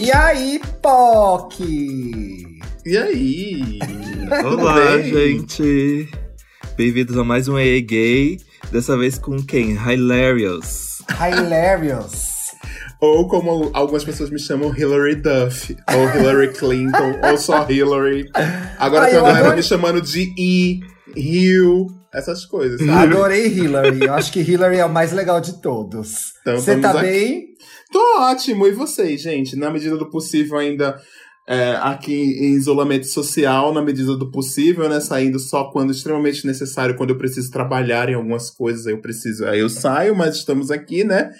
E aí, POC? E aí? Olá, gente. Bem-vindos a mais um EA Gay. Dessa vez com quem? Hilarious. Hilarious. Ou como algumas pessoas me chamam, Hillary Duff. Ou Hillary Clinton. ou só Hillary. Agora Ai, tem eu a galera adoro- me chamando de E, Rio, essas coisas, sabe? Adorei Hillary. Eu acho que Hillary é o mais legal de todos. Então, Você vamos tá aqui. bem? Tô ótimo. E vocês, gente? Na medida do possível, ainda é, aqui em isolamento social, na medida do possível, né? Saindo só quando extremamente necessário, quando eu preciso trabalhar em algumas coisas, aí eu preciso. Aí eu saio, mas estamos aqui, né?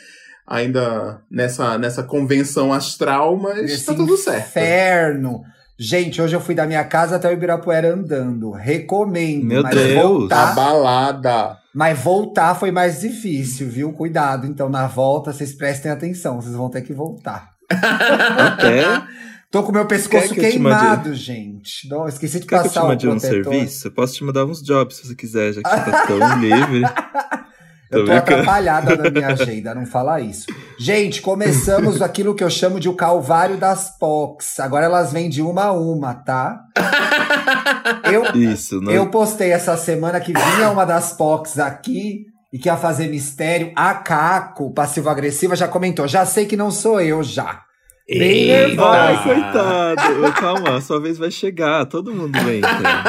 Ainda nessa, nessa convenção astral, mas Esse tá tudo certo. Inferno. Gente, hoje eu fui da minha casa até o Ibirapuera andando. Recomendo. Meu mas Deus. A Voltar, balada. mas voltar foi mais difícil, viu? Cuidado. Então, na volta, vocês prestem atenção. Vocês vão ter que voltar. Até Tô com meu pescoço que queimado, gente. Não, esqueci de quer que eu te passar o mande um protetor. serviço? Eu posso te mandar uns jobs se você quiser, já que você tá tão livre. Eu tô atrapalhada na minha agenda, não fala isso. Gente, começamos aquilo que eu chamo de o calvário das POCs. Agora elas vêm de uma a uma, tá? Eu, Isso, não eu postei essa semana que vinha uma das POCs aqui e que ia fazer mistério. A Caco, passivo-agressiva, já comentou. Já sei que não sou eu, já. Bem nervosa. Ai, coitado. Calma, a sua vez vai chegar. Todo mundo entra.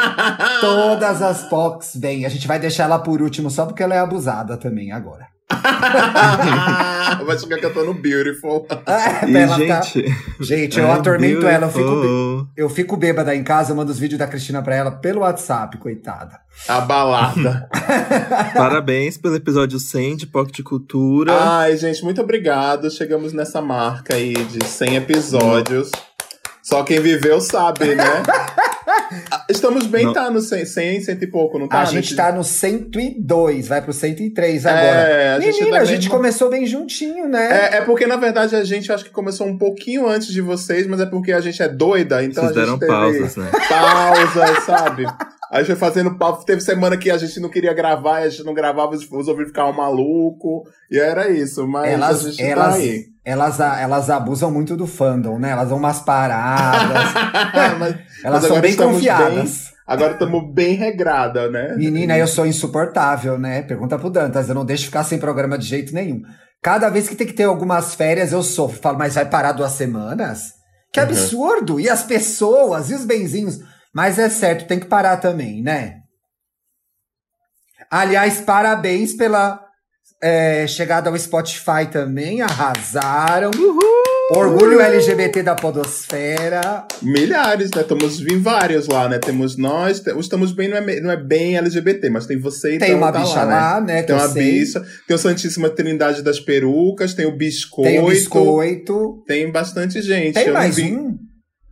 Todas as POCs vêm. A gente vai deixar ela por último só porque ela é abusada também agora. Vai chegar cantando Beautiful. É, E, ela ficar- gente... Gente, eu é atormento ela, eu fico. Eu fico bêbada em casa, eu mando os vídeos da Cristina pra ela pelo WhatsApp, coitada. A balada. Parabéns pelo episódio 100 de Pocket de Cultura. Ai, gente, muito obrigado. Chegamos nessa marca aí de 100 episódios. Só quem viveu sabe, né? Estamos bem, tá no 100, 100, 100 e pouco, não tá? a gente Nesse- tá no 102, vai pro 103 agora. É, a gente Menina, tá a gente mesmo- começou bem juntinho, né? É, é porque, na verdade, a gente acho que começou um pouquinho antes de vocês, mas é porque a gente é doida, então Vocês a deram gente teve pausas, né? pausas, sabe? A gente foi fazendo pausa. Teve semana que a gente não queria gravar, e a gente não gravava, os ouvidos ficavam maluco. E era isso, mas a elas, gente elas, tá aí. Elas, elas abusam muito do fandom, né? Elas dão umas paradas. mas, elas mas são bem confiadas. Agora estamos bem regrada, né? Menina, eu sou insuportável, né? Pergunta pro Dantas, eu não deixo ficar sem programa de jeito nenhum. Cada vez que tem que ter algumas férias, eu sofro. Falo, mas vai parar duas semanas? Que Uhum. absurdo! E as pessoas, e os benzinhos? Mas é certo, tem que parar também, né? Aliás, parabéns pela é, chegada ao Spotify também, arrasaram. Orgulho LGBT da Podosfera. Milhares, né? Estamos em vários lá, né? Temos nós, estamos bem, não é, não é bem LGBT, mas tem você então Tem uma tá bicha lá, né? lá, né? que Tem uma sei. bicha, tem o Santíssima Trindade das Perucas, tem o Biscoito. Tem o biscoito. Tem bastante gente. Tem eu mais vi, um?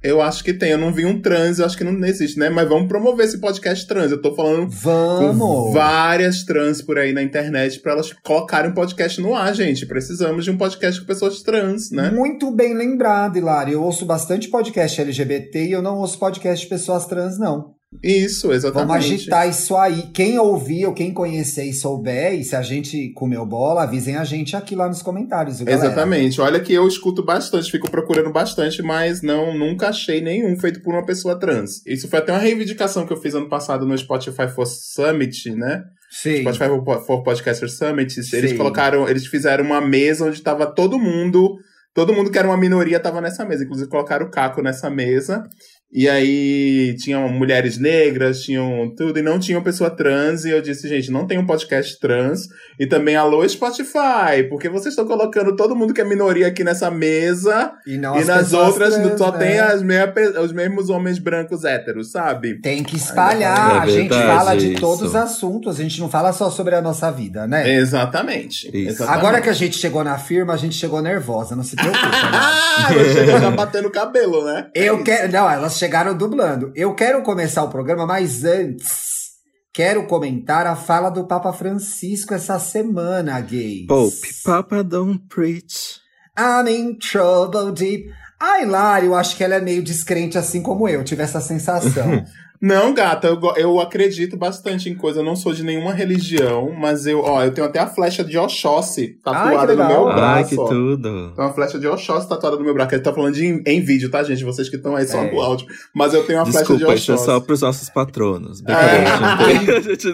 Eu acho que tem. Eu não vi um trans, eu acho que não existe, né? Mas vamos promover esse podcast trans. Eu tô falando com Vamos! várias trans por aí na internet pra elas colocarem um podcast no ar, gente. Precisamos de um podcast com pessoas trans, né? Muito bem lembrado, Hilário. Eu ouço bastante podcast LGBT e eu não ouço podcast de pessoas trans, não. Isso, exatamente. Vamos agitar isso aí. Quem ouvir ou quem conhecer e souber, e se a gente comeu bola, avisem a gente aqui lá nos comentários, viu? Exatamente. Olha que eu escuto bastante, fico procurando bastante, mas não nunca achei nenhum feito por uma pessoa trans. Isso foi até uma reivindicação que eu fiz ano passado no Spotify for Summit, né? Sim. Spotify for- for Podcaster Summit. Eles Sim. colocaram, eles fizeram uma mesa onde tava todo mundo, todo mundo que era uma minoria tava nessa mesa. Inclusive colocaram o Caco nessa mesa. E aí tinham mulheres negras, tinham tudo, e não tinham pessoa trans. E eu disse, gente, não tem um podcast trans. E também, alô, Spotify, porque vocês estão colocando todo mundo que é minoria aqui nessa mesa. E, não e as nas outras trans, só né? tem as pe- os mesmos homens brancos héteros, sabe? Tem que espalhar. É a gente fala de isso. todos os assuntos. A gente não fala só sobre a nossa vida, né? Exatamente. Exatamente. Agora que a gente chegou na firma, a gente chegou nervosa. Não se preocupe. né? Ah, eu chego já batendo o cabelo, né? Eu quero. Não, elas chegaram dublando. Eu quero começar o programa, mas antes. Quero comentar a fala do Papa Francisco essa semana, gays. Pope, Papa don't preach. I'm in trouble deep. A Hilário, eu acho que ela é meio descrente assim como eu, tive essa sensação. Não, gata, eu, eu acredito bastante em coisa. Eu não sou de nenhuma religião, mas eu, ó, eu tenho até a flecha de Oxóssi tatuada no legal. meu Ai, braço. que ó. tudo. Tem uma flecha de Oxóssi tatuada no meu braço. Ele tá falando de em, em vídeo, tá, gente? Vocês que estão aí só É. no áudio. Mas eu tenho uma flecha de Desculpa, isso é Oxóssi. só pros nossos patronos. É. A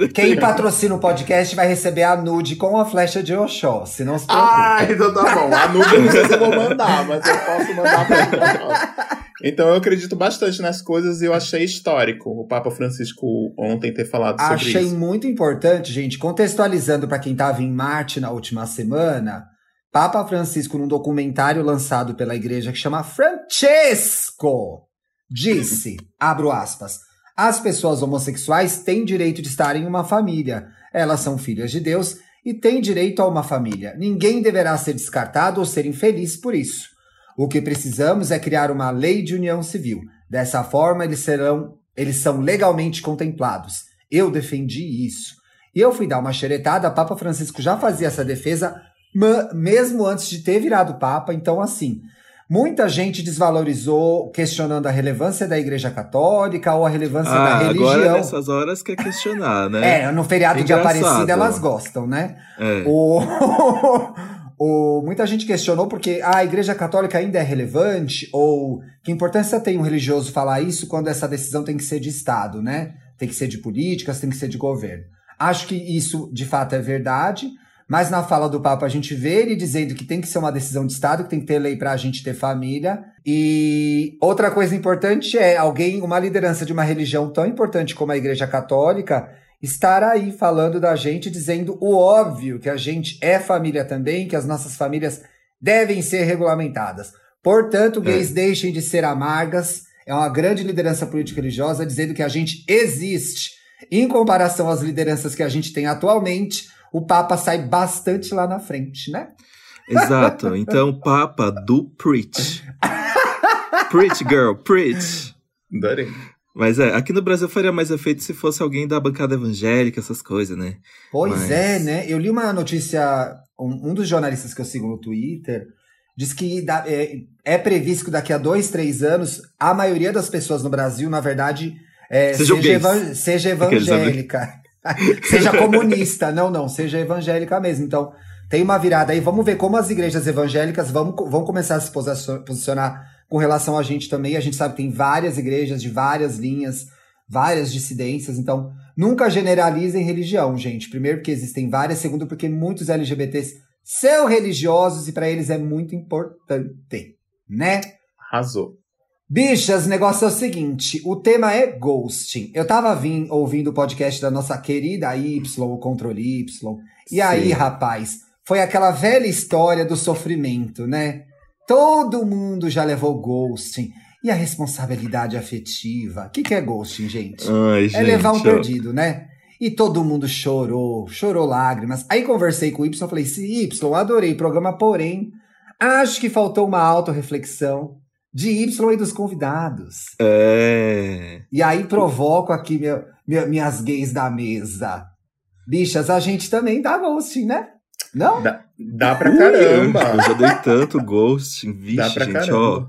a Quem patrocina o podcast vai receber a nude com a flecha de Oxóssi, não se preocupe. Ah, então tá bom. A nuvem eu não sei se eu vou mandar, mas eu posso mandar pra Oxóssi. Então eu acredito bastante nas coisas e eu achei histórico o Papa Francisco ontem ter falado sobre Achei isso. muito importante, gente, contextualizando para quem estava em Marte na última semana, Papa Francisco, num documentário lançado pela igreja que chama Francesco, disse, abro aspas, as pessoas homossexuais têm direito de estar em uma família. Elas são filhas de Deus e têm direito a uma família. Ninguém deverá ser descartado ou ser infeliz por isso. O que precisamos é criar uma lei de união civil. Dessa forma, eles serão, eles são legalmente contemplados. Eu defendi isso. E eu fui dar uma xeretada, Papa Francisco já fazia essa defesa mesmo antes de ter virado Papa, então assim, muita gente desvalorizou questionando a relevância da Igreja Católica ou a relevância da Ah, religião. agora nessas horas quer questionar, né? É, no feriado de Engraçado. Aparecida elas gostam, né? É. O... o- muita gente questionou porque ah, a Igreja Católica ainda é relevante ou que importância tem um religioso falar isso quando essa decisão tem que ser de Estado, né? Tem que ser de políticas, tem que ser de governo. Acho que isso de fato é verdade, mas na fala do Papa a gente vê ele dizendo que tem que ser uma decisão de Estado, que tem que ter lei para a gente ter família. E outra coisa importante é alguém, uma liderança de uma religião tão importante como a Igreja Católica, estar aí falando da gente, dizendo o óbvio, que a gente é família também, que as nossas famílias devem ser regulamentadas. Portanto, gays deixem de ser amargas. É uma grande liderança política religiosa dizendo que a gente existe. Em comparação às lideranças que a gente tem atualmente, o Papa sai bastante lá na frente, né? Exato. Então, Papa do Preach. preach, girl, preach. Adorei. Mas é, aqui no Brasil faria mais efeito se fosse alguém da bancada evangélica, essas coisas, né? Pois Mas- é, né? Eu li uma notícia, um, um dos jornalistas que eu sigo no Twitter diz que da- é, é previsto que daqui a dois, três anos, a maioria das pessoas no Brasil, na verdade, é, seja, gays. evan- seja evangélica. seja comunista. Não, não, seja evangélica mesmo. Então, tem uma virada aí. Vamos ver como as igrejas evangélicas vão, vão começar a se posi- posicionar com relação a gente também. A gente sabe que tem várias igrejas de várias linhas, várias dissidências. Então, nunca generalizem religião, gente. Primeiro, porque existem várias. Segundo, porque muitos LGBTs são religiosos e para eles é muito importante, né? Arrasou. Bichas, o negócio é o seguinte: o tema é ghosting. Eu tava vim, ouvindo o podcast da nossa querida Y, o Controle Y. E aí, Sim. rapaz, foi aquela velha história do sofrimento, né? Todo mundo já levou ghosting. E a responsabilidade afetiva? O que, que é ghosting, gente? Ai, gente. É levar um perdido, né? E todo mundo chorou, chorou lágrimas. Aí conversei com o Y, falei, "Se Y, adorei o programa, porém, acho que faltou uma autorreflexão de Y e dos convidados. É. E aí provoco aqui meu- meu- minhas gays da mesa. Bichas, a gente também dá ghosting, né? Não? Dá, dá pra Eu caramba. já dei tanto ghost, vixe, Dá pra gente, ó.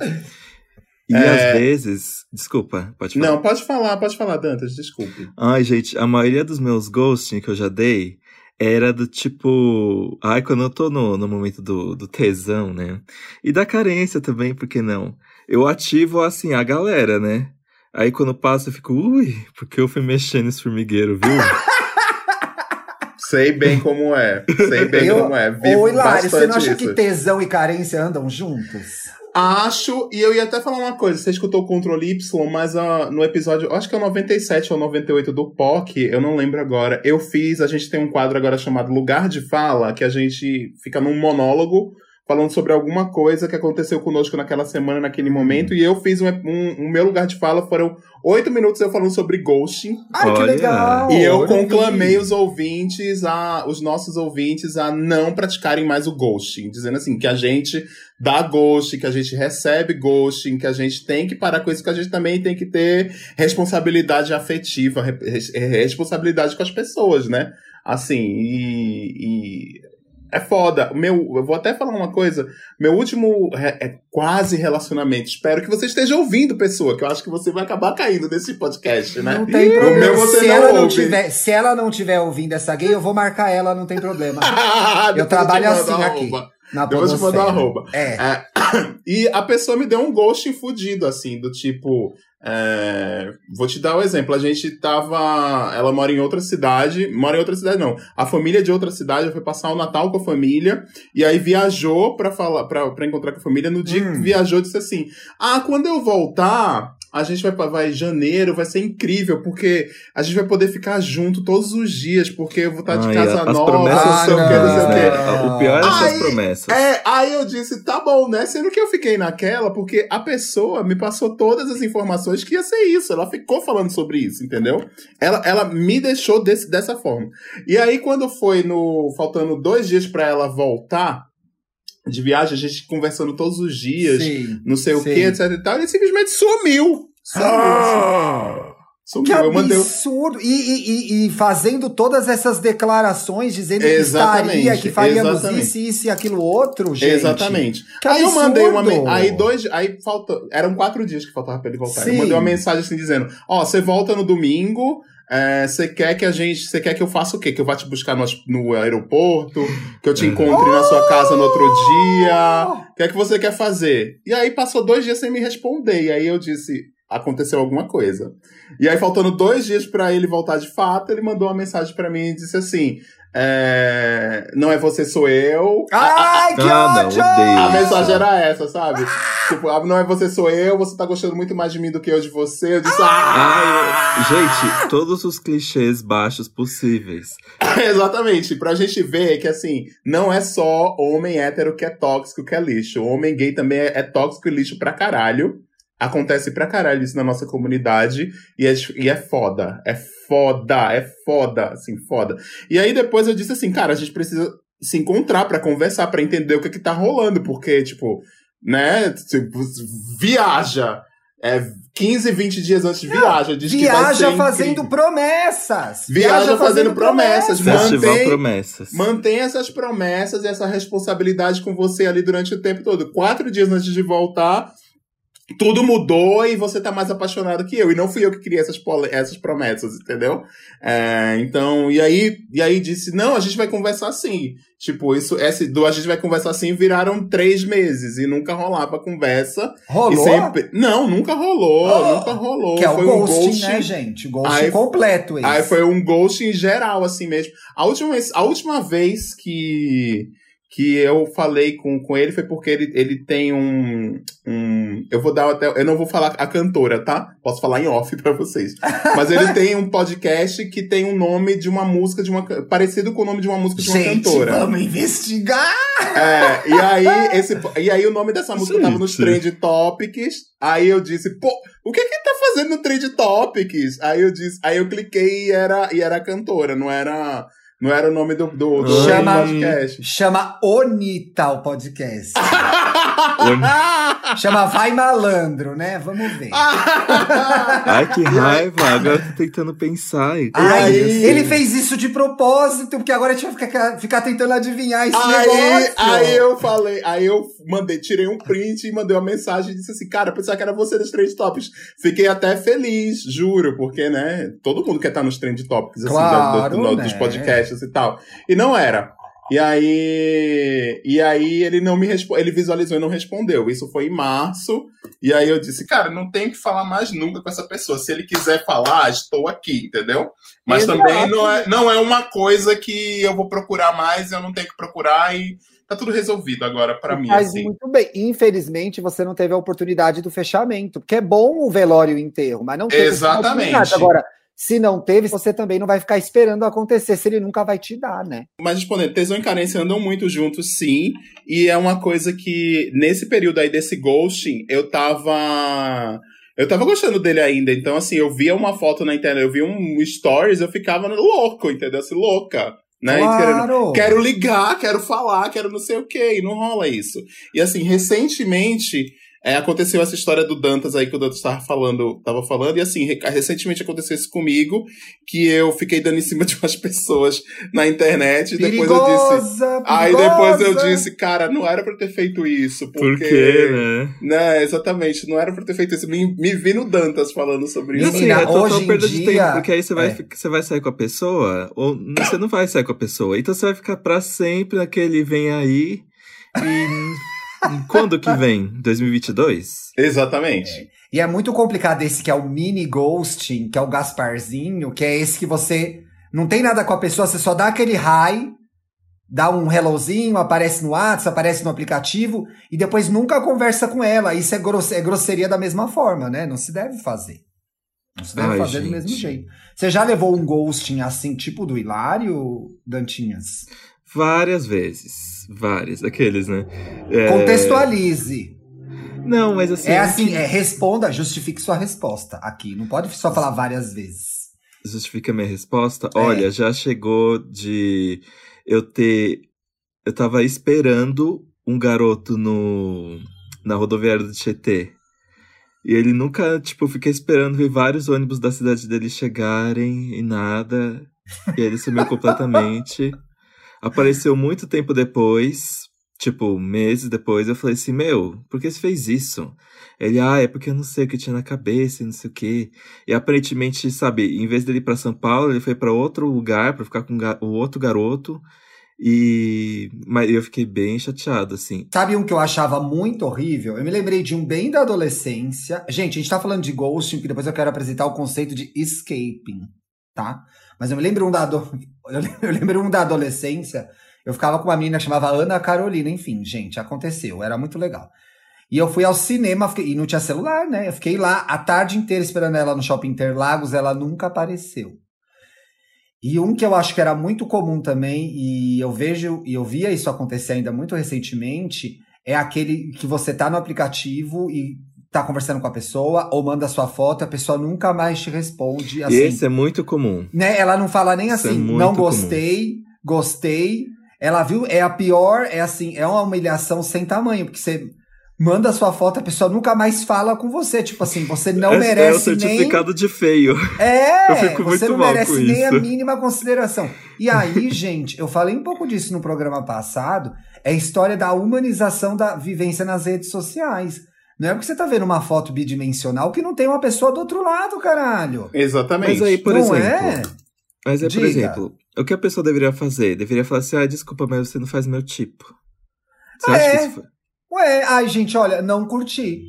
E É. às vezes. Desculpa, pode falar. Não, pode falar, pode falar, Dantas, desculpe. Ai, gente, a maioria dos meus ghosting que eu já dei era do tipo. Ai, quando eu tô no, no momento do, do tesão, né? E da carência também, por que não? Eu ativo, assim, a galera, né? Aí quando passa eu fico, ui, porque eu fui mexendo nesse formigueiro, viu? Sei bem como é. Sei bem Eu- como é. Vivo Ô, Hilário, você não acha isso. que tesão e carência andam juntos? Acho, e eu ia até falar uma coisa, você escutou o Controle Y, mas ah, no episódio, acho que é o 97 ou 98 do POC, eu não lembro agora, eu fiz, a gente tem um quadro agora chamado Lugar de Fala, que a gente fica num monólogo falando sobre alguma coisa que aconteceu conosco naquela semana, naquele momento, e eu fiz um, um, o meu lugar de fala, foram oito minutos eu falando sobre ghosting, Ai, que Olha. legal! e eu não conclamei vi. os ouvintes, a, os nossos ouvintes, a não praticarem mais o ghosting. Dizendo assim, que a gente dá ghosting, que a gente recebe ghosting, que a gente tem que parar com isso, que a gente também tem que ter responsabilidade afetiva, re- res- responsabilidade com as pessoas, né? Assim, e, e É foda. Meu, eu vou até falar uma coisa. Meu último é quase relacionamento. Espero que você esteja ouvindo, pessoa, que eu acho que você vai acabar caindo nesse podcast, né? Não tem problema. meu você se, não ela não tiver, se ela não tiver ouvindo essa gay, eu vou marcar ela, não tem problema. eu trabalho assim aqui. Na Depois eu te mando uma arroba. É. é. E a pessoa me deu um ghost fudido, assim, do tipo. É, vou te dar o um exemplo. A gente tava. Ela mora em outra cidade. Mora em outra cidade, não. A família de outra cidade foi passar o Natal com a família. E aí viajou pra, falar, pra, pra encontrar com a família. No dia hum. que viajou, disse assim: Ah, quando eu voltar, a gente vai vai janeiro, vai ser incrível, porque a gente vai poder ficar junto todos os dias, porque eu vou estar de Ai, casa as nova, promessas não sei o que, não sei o que. O pior é essas aí, promessas. É, aí eu disse, tá bom, né? Sendo que eu fiquei naquela, porque a pessoa me passou todas as informações que ia ser isso. Ela ficou falando sobre isso, entendeu? Ela, ela me deixou desse, dessa forma. E aí, quando foi no. faltando dois dias para ela voltar, de viagem, a gente conversando todos os dias, sim, não sei sim. o que, etc e tal, ele simplesmente sumiu. Sumiu. Ah, sumiu. Que absurdo! E, e, e, fazendo todas essas declarações, dizendo que estaria, que faríamos exatamente. isso, isso e aquilo outro, gente. Exatamente. Que aí absurdo. eu mandei uma. Aí dois. Aí falta. Eram quatro dias que faltava pra ele voltar. Sim. Eu mandei uma mensagem assim dizendo: Ó, oh, você volta no domingo. Você é, quer que a gente. Você quer que eu faça o quê? Que eu vá te buscar no, no aeroporto? Que eu te encontre oh! na sua casa no outro dia? O que é que você quer fazer? E aí passou dois dias sem me responder. E aí eu disse: aconteceu alguma coisa. E aí, faltando dois dias para ele voltar de fato, ele mandou uma mensagem para mim e disse assim: é, não é você, sou eu. Ai, que ah, ódio! Não, a mensagem era essa, sabe? tipo, ah, não é você, sou eu, você tá gostando muito mais de mim do que eu de você. Eu disse, ah! Ai, gente, todos os clichês baixos possíveis. Exatamente, pra gente ver que, assim, não é só homem hétero que é tóxico, que é lixo. O homem gay também é, é tóxico e lixo pra caralho. Acontece pra caralho isso na nossa comunidade e é, e é foda. É foda, é foda, assim, foda. E aí depois eu disse assim, cara, a gente precisa se encontrar para conversar, para entender o que que tá rolando, porque, tipo, né, tipo, viaja. É 15, 20 dias antes viaja. Diz viaja fazendo promessas. Viaja, viaja fazendo, fazendo promessas. promessas. Mantém, promessas. mantém essas promessas e essa responsabilidade com você ali durante o tempo todo. Quatro dias antes de voltar, tudo mudou e você tá mais apaixonado que eu. E não fui eu que criei essas, essas promessas, entendeu? É, então, e aí, e aí disse, não, a gente vai conversar assim. Tipo, isso, esse do a gente vai conversar assim viraram três meses e nunca rolava a conversa. Rolou? Sempre... Não, nunca rolou, oh, nunca rolou. Que é o foi ghosting, um ghosting, né, gente? Ghosting aí, completo esse. Aí foi um ghosting geral, assim mesmo. A última, a última vez que que eu falei com, com ele foi porque ele, ele tem um, um. Eu vou dar até. Eu não vou falar a cantora, tá? Posso falar em off para vocês. Mas ele tem um podcast que tem um nome de uma música, de uma. parecido com o nome de uma música de uma Gente, cantora. Vamos investigar! É, e aí, esse, e aí o nome dessa música Gente. tava nos Trend Topics. Aí eu disse, pô, o que que ele tá fazendo no Trend Topics? Aí eu disse, aí eu cliquei e era, e era a cantora, não era não era o nome do, do, do chama, podcast. Chama Onita o podcast. chama Vai Malandro, né? Vamos ver. Ai, que raiva. Agora eu tô tentando pensar. Ai, aí, ele fez isso de propósito, porque agora a gente vai ficar, ficar tentando adivinhar esse aí, negócio. Aí eu falei, aí eu mandei, tirei um print e mandei uma mensagem e disse assim, cara, pensava que era você nos Trend Topics. Fiquei até feliz, juro, porque, né, todo mundo quer estar nos Trend Topics, assim, claro, do, do, do, né? dos podcasts e tal. E não era. E aí, e aí ele não me respondeu, ele visualizou e não respondeu. Isso foi em março. E aí eu disse, cara, não tem que falar mais nunca com essa pessoa. Se ele quiser falar, estou aqui, entendeu? Mas Exato. também não é, não é uma coisa que eu vou procurar mais, eu não tenho que procurar e tá tudo resolvido agora para mim. Mas assim. muito bem. Infelizmente, você não teve a oportunidade do fechamento, porque é bom o velório e o enterro, mas não teve Exatamente. Agora, se não teve, você também não vai ficar esperando acontecer, se ele nunca vai te dar, né? Mas respondendo, tesão e carência andam muito juntos, sim. E é uma coisa que, nesse período aí desse ghosting, eu tava. Eu tava gostando dele ainda. Então, assim, eu via uma foto na internet, eu via um stories, eu ficava louco, entendeu? Assim, louca. Né? Claro. Querendo, quero ligar, quero falar, quero não sei o quê. E não rola isso. E assim, recentemente é, aconteceu essa história do Dantas aí que o Dantas estava falando, tava falando, e assim, recentemente aconteceu isso comigo, que eu fiquei dando em cima de umas pessoas na internet, e depois eu disse. Perigosa. Aí depois eu disse, cara, não era pra ter feito isso. Porque, Por quê, né? Né, exatamente, não era pra ter feito isso. Me, me vi no Dantas falando sobre isso. Assim, é total perda dia... de tempo, porque aí você vai, é. você vai sair com a pessoa, ou você não vai sair com a pessoa. Então você vai ficar pra sempre naquele vem aí e. Quando que vem? 2022? Exatamente. É. E é muito complicado esse que é o mini ghosting, que é o Gasparzinho, que é esse que você não tem nada com a pessoa, você só dá aquele high, dá um hellozinho, aparece no WhatsApp, aparece no aplicativo, e depois nunca conversa com ela. Isso é, grosse é grosseria da mesma forma, né? Não se deve fazer. Não se deve Ai, fazer gente. do mesmo jeito. Você já levou um ghosting assim, tipo do Hilário, Dantinhas? Várias vezes. Várias. Aqueles, né? É... Contextualize. Não, mas assim. É assim, é, responda, justifique sua resposta aqui. Não pode só falar várias vezes. Justifica minha resposta? É. Olha, já chegou de eu ter. Eu tava esperando um garoto no na rodoviária do Tietê. E ele nunca, tipo, fiquei esperando ver vários ônibus da cidade dele chegarem e nada. E ele sumiu completamente. Apareceu muito tempo depois, tipo, meses depois, eu falei assim, meu, por que você fez isso? Ele, ah, é porque eu não sei o que tinha na cabeça e não sei o quê. E aparentemente, sabe, em vez dele ir pra São Paulo, ele foi para outro lugar para ficar com o outro garoto. E mas eu fiquei bem chateado, assim. Sabe um que eu achava muito horrível? Eu me lembrei de um bem da adolescência. Gente, a gente tá falando de ghosting, que depois eu quero apresentar o conceito de escaping, tá? Mas eu me lembro um da, ado... eu lembro um da adolescência. Eu ficava com uma menina chamava Ana Carolina, enfim, gente, aconteceu, era muito legal. E eu fui ao cinema, fiquei... e não tinha celular, né? Eu fiquei lá a tarde inteira esperando ela no Shopping Interlagos, ela nunca apareceu. E um que eu acho que era muito comum também, e eu vejo, e eu via isso acontecer ainda muito recentemente, é aquele que você tá no aplicativo e tá conversando com a pessoa ou manda sua foto, a pessoa nunca mais te responde. Assim, Esse é muito comum. Né? Ela não fala nem Isso é assim, é não gostei, comum. gostei. Ela viu, é a pior, é assim, é uma humilhação sem tamanho, porque você manda sua foto, a pessoa nunca mais fala com você. Tipo assim, você não é, merece é o certificado nem... de feio. É, eu fico você não merece nem a mínima consideração. E aí, gente, eu falei um pouco disso no programa passado, é a história da humanização da vivência nas redes sociais. Não é porque você tá vendo uma foto bidimensional que não tem uma pessoa do outro lado, caralho. Exatamente. Mas aí, por não exemplo. É? Mas é, por Diga. exemplo, o que a pessoa deveria fazer? Deveria falar assim: ah, desculpa, mas você não faz meu tipo. Você ah, acha é? que isso foi? Ué, ai, gente, olha, não curti.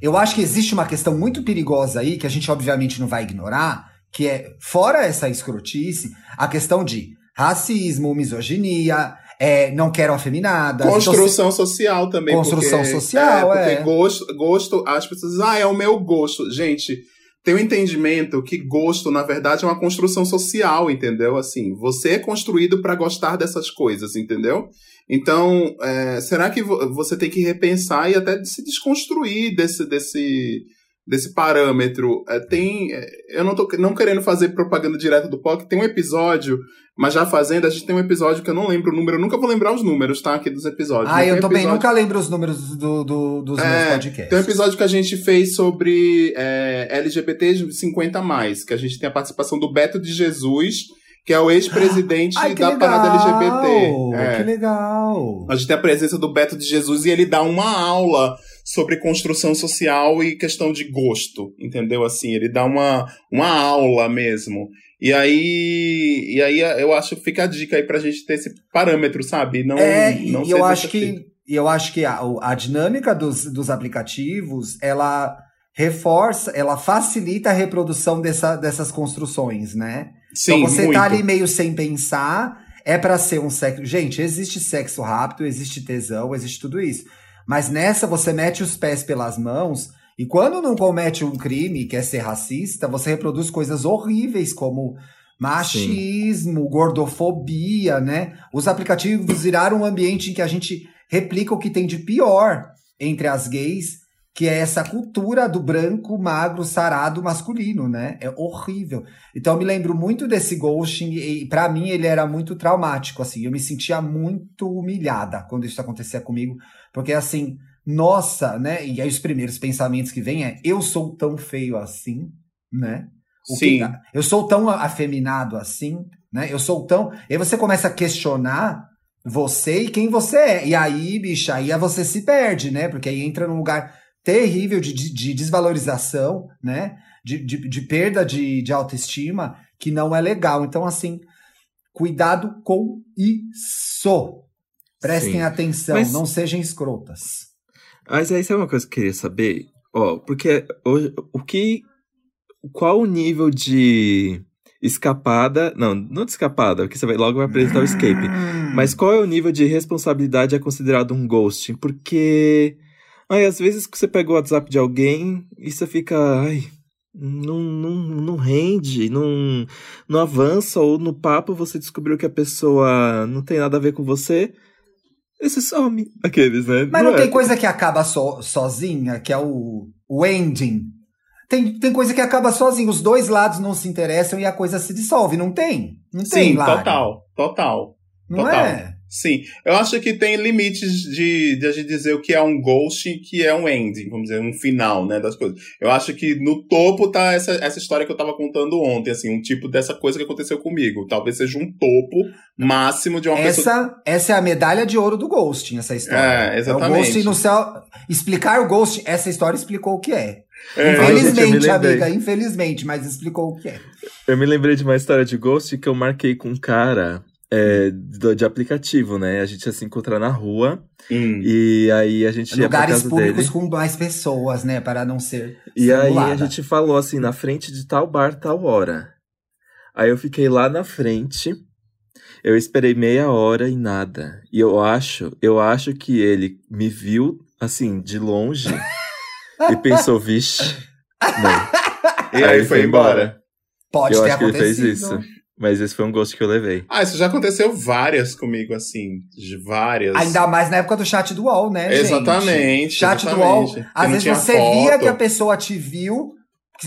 Eu acho que existe uma questão muito perigosa aí, que a gente obviamente não vai ignorar, que é, fora essa escrotice, a questão de racismo, misoginia, é, não quero afeminadas. Construção então, social também. Construção porque, social, é. Porque é. gosto, gosto, as pessoas dizem, ah, é o meu gosto. Gente, tem o um entendimento que gosto, na verdade, é uma construção social, entendeu? Assim, você é construído para gostar dessas coisas, entendeu? Então, é, será que você tem que repensar e até se desconstruir desse, desse, desse parâmetro? É, tem, é, eu não tô não querendo fazer propaganda direta do POC, tem um episódio mas já fazendo, a gente tem um episódio que eu não lembro o número, eu nunca vou lembrar os números, tá? Aqui dos episódios. Ah, eu também nunca lembro os números do, do dos é, meus podcasts. Tem um episódio que a gente fez sobre é, LGBT 50, que a gente tem a participação do Beto de Jesus, que é o ex-presidente da legal, parada LGBT. É. Que legal! A gente tem a presença do Beto de Jesus e ele dá uma aula sobre construção social e questão de gosto, entendeu? Assim, ele dá uma, uma aula mesmo. E aí, e aí eu acho que fica a dica aí pra gente ter esse parâmetro, sabe? Não, é, não eu acho que eu acho que a, a dinâmica dos, dos aplicativos, ela reforça, ela facilita a reprodução dessa, dessas construções, né? Sim, então você tá muito. tá ali meio sem pensar, é para ser um sexo. Gente, existe sexo rápido, existe tesão, existe tudo isso. Mas nessa você mete os pés pelas mãos e quando não comete um crime, que é ser racista, você reproduz coisas horríveis como machismo, Sim. gordofobia, né? Os aplicativos viraram um ambiente em que a gente replica o que tem de pior entre as gays, que é essa cultura do branco, magro, sarado masculino, né? É horrível. Então eu me lembro muito desse ghosting e para mim ele era muito traumático, assim. Eu me sentia muito humilhada quando isso acontecia comigo, porque assim, nossa, né? E aí os primeiros pensamentos que vêm é: eu sou tão feio assim, né? O Sim. Que, eu sou tão afeminado assim, né? Eu sou tão. E aí você começa a questionar você e quem você é. E aí, bicha, aí você se perde, né? Porque aí entra num lugar terrível de, de, de desvalorização, né? De, de, de perda de, de autoestima, que não é legal. Então, assim, cuidado com isso. Prestem Sim. atenção, Mas- não sejam escrotas. Mas aí sabe uma coisa que eu queria saber? Ó, porque hoje, o que. Qual o nível de escapada. Não, não de escapada, porque você vai, logo vai apresentar o escape. Mas qual é o nível de responsabilidade é considerado um ghosting? Porque. Ai, às vezes que você pega o WhatsApp de alguém e você fica. Ai, não, não, não rende, não, não avança, ou no papo você descobriu que a pessoa não tem nada a ver com você. E você some. Aqueles, né? Mas não é? tem coisa que acaba so- sozinha, que é o, o ending. Tem, tem coisa que acaba sozinha. Os dois lados não se interessam e a coisa se dissolve. Não tem? Não tem, Sim, Lari? total, total. Não total. é? Sim, eu acho que tem limites de, de a gente dizer o que é um ghost e que é um ending, vamos dizer, um final, né, das coisas. Eu acho que no topo tá essa, essa história que eu tava contando ontem, assim, um tipo dessa coisa que aconteceu comigo. Talvez seja um topo máximo de uma pessoa. Essa, essa é a medalha de ouro do ghosting, essa história. É, exatamente. o ghosting no céu. Explicar o ghosting, essa história explicou o que é. É, gente, infelizmente, amiga, infelizmente, mas explicou o que é. Eu me lembrei de uma história de Ghost que eu marquei com um cara é, do- de aplicativo, né? A gente ia se encontrar na rua hum. e aí a gente ia pra Lugares casa públicos dele. com mais pessoas, né? Para não ser. E aí a simulada. gente falou assim, na frente de tal bar, tal hora. Aí eu fiquei lá na frente, eu esperei meia hora e nada. E eu acho, eu acho que ele me viu, assim, de longe e pensou, vixe, não. E aí foi embora. Pode eu ter acho que ele fez acontecido. isso. Mas esse foi um gosto que eu levei. Ah, isso já aconteceu várias comigo, assim, de várias. Ainda mais na época do chat do UOL, né, gente? Exatamente, Chat do exatamente. UOL. Que Às vezes você foto. via que a pessoa te viu,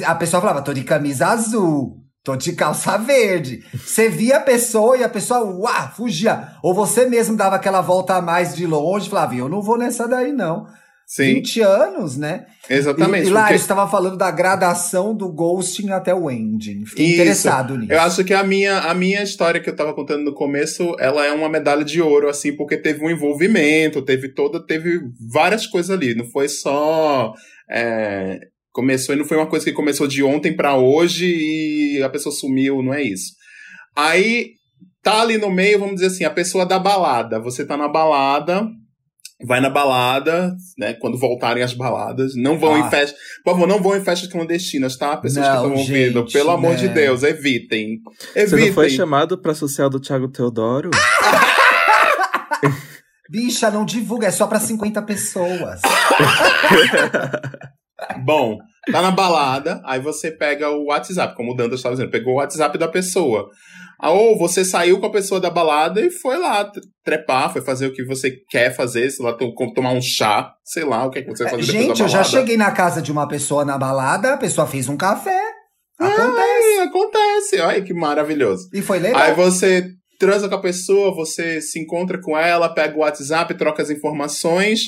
a pessoa falava, tô de camisa azul, tô de calça verde. Você via a pessoa e a pessoa, uá, fugia. Ou você mesmo dava aquela volta a mais de longe e falava, eu não vou nessa daí, não. Sim, 20 anos, né? exatamente. E, e lá, porque- estava falando da gradação do ghosting até o ending. Fiquei Isso. interessado nisso. Eu acho que a minha, a minha história que eu tava contando no começo, ela é uma medalha de ouro, assim, porque teve um envolvimento, teve toda, teve várias coisas ali. Não foi só. é, começou e não foi uma coisa que começou de ontem pra hoje e a pessoa sumiu, não é isso. Aí tá ali no meio, vamos dizer assim, a pessoa da balada. Você tá na balada. Vai na balada, né? Quando voltarem as baladas. Não vão Ah. em festa. Por favor, não vão em festas clandestinas, tá? Pessoas que Não, estão ouvindo. gente, Pelo amor né? de Deus, evitem. Você Evitem. não foi chamado pra social do Thiago Teodoro? Bicha, não divulga, é só pra 50 pessoas. Bom, tá na balada, aí você pega o WhatsApp, como o Dantas estava dizendo, pegou o WhatsApp da pessoa. Ah, Ou você saiu com a pessoa da balada e foi lá trepar, foi fazer o que você quer fazer, sei lá, to- tomar um chá, sei lá, o que, é que você vai fazer depois Gente, da eu já balada. cheguei na casa de uma pessoa na balada, a pessoa fez um café. Acontece. Ai, acontece, olha que maravilhoso. E foi legal. Aí você transa com a pessoa, você se encontra com ela, pega o WhatsApp, troca as informações,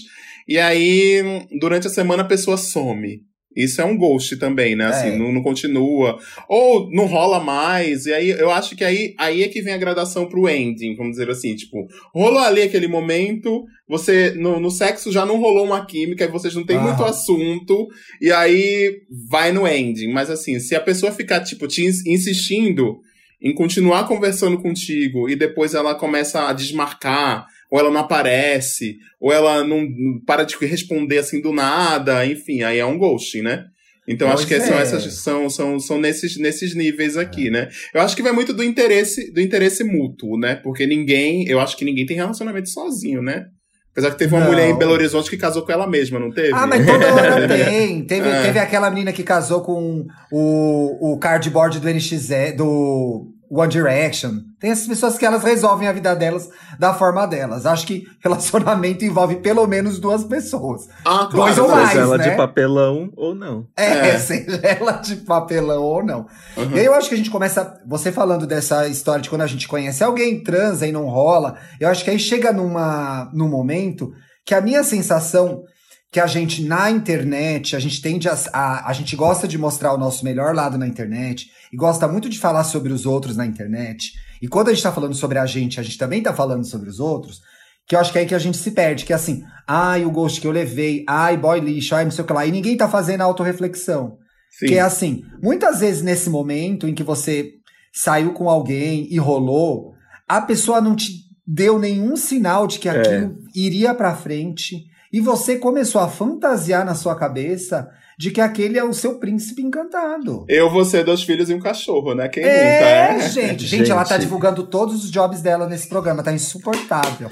e aí, durante a semana, a pessoa some. Isso é um ghost também, né? Assim, É. não, não continua. Ou não rola mais. E aí, eu acho que aí, aí é que vem a gradação pro ending, vamos dizer assim. Tipo, rolou ali aquele momento, você, no, no sexo já não rolou uma química, e vocês não têm Ah. muito assunto, e aí vai no ending. Mas assim, se a pessoa ficar, tipo, te ins- insistindo em continuar conversando contigo e depois ela começa a desmarcar, ou ela não aparece, ou ela não para de responder assim do nada, enfim, aí é um ghosting, né? Então Pois acho que são é. essas são, são, são nesses, nesses níveis aqui, né? Eu acho que vai muito do interesse do interesse mútuo, né? Porque ninguém, eu acho que ninguém tem relacionamento sozinho, né? Apesar que teve uma Não. mulher em Belo Horizonte que casou com ela mesma, não teve? Ah, mas toda hora tem. Teve, É. teve aquela menina que casou com o, o cardboard do NXE, do One Direction. Tem essas pessoas que elas resolvem a vida delas da forma delas. Acho que relacionamento envolve pelo menos duas pessoas. Ah, Dois ou claro. mais. Seja ela né? de papelão ou não. É, É. seja ela de papelão ou não. Uhum. E aí eu acho que a gente começa, você falando dessa história de quando a gente conhece alguém, transa e não rola, eu acho que aí chega numa, num momento que a minha sensação que a gente, na internet, a gente tende a, a. A gente gosta de mostrar o nosso melhor lado na internet e gosta muito de falar sobre os outros na internet. E quando a gente tá falando sobre a gente, a gente também tá falando sobre os outros. Que eu acho que é aí que a gente se perde, que é assim, ai, o ghost que eu levei, ai, boy lixo, ai, não sei o que lá. E ninguém tá fazendo autorreflexão. Sim. Que é assim, muitas vezes nesse momento em que você saiu com alguém e rolou, a pessoa não te deu nenhum sinal de que aquilo iria pra frente. E você começou a fantasiar na sua cabeça de que aquele é o seu príncipe encantado. Eu, você, dois filhos e um cachorro, né? Quem É, nunca, é? gente. Gente, ela tá Gente. divulgando todos os jobs dela nesse programa, tá insuportável.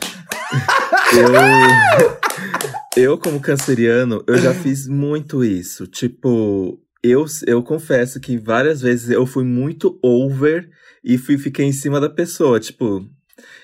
Eu, eu como canceriano, eu já fiz muito isso. Tipo, eu, eu confesso que várias vezes eu fui muito over e fui, fiquei em cima da pessoa. Tipo,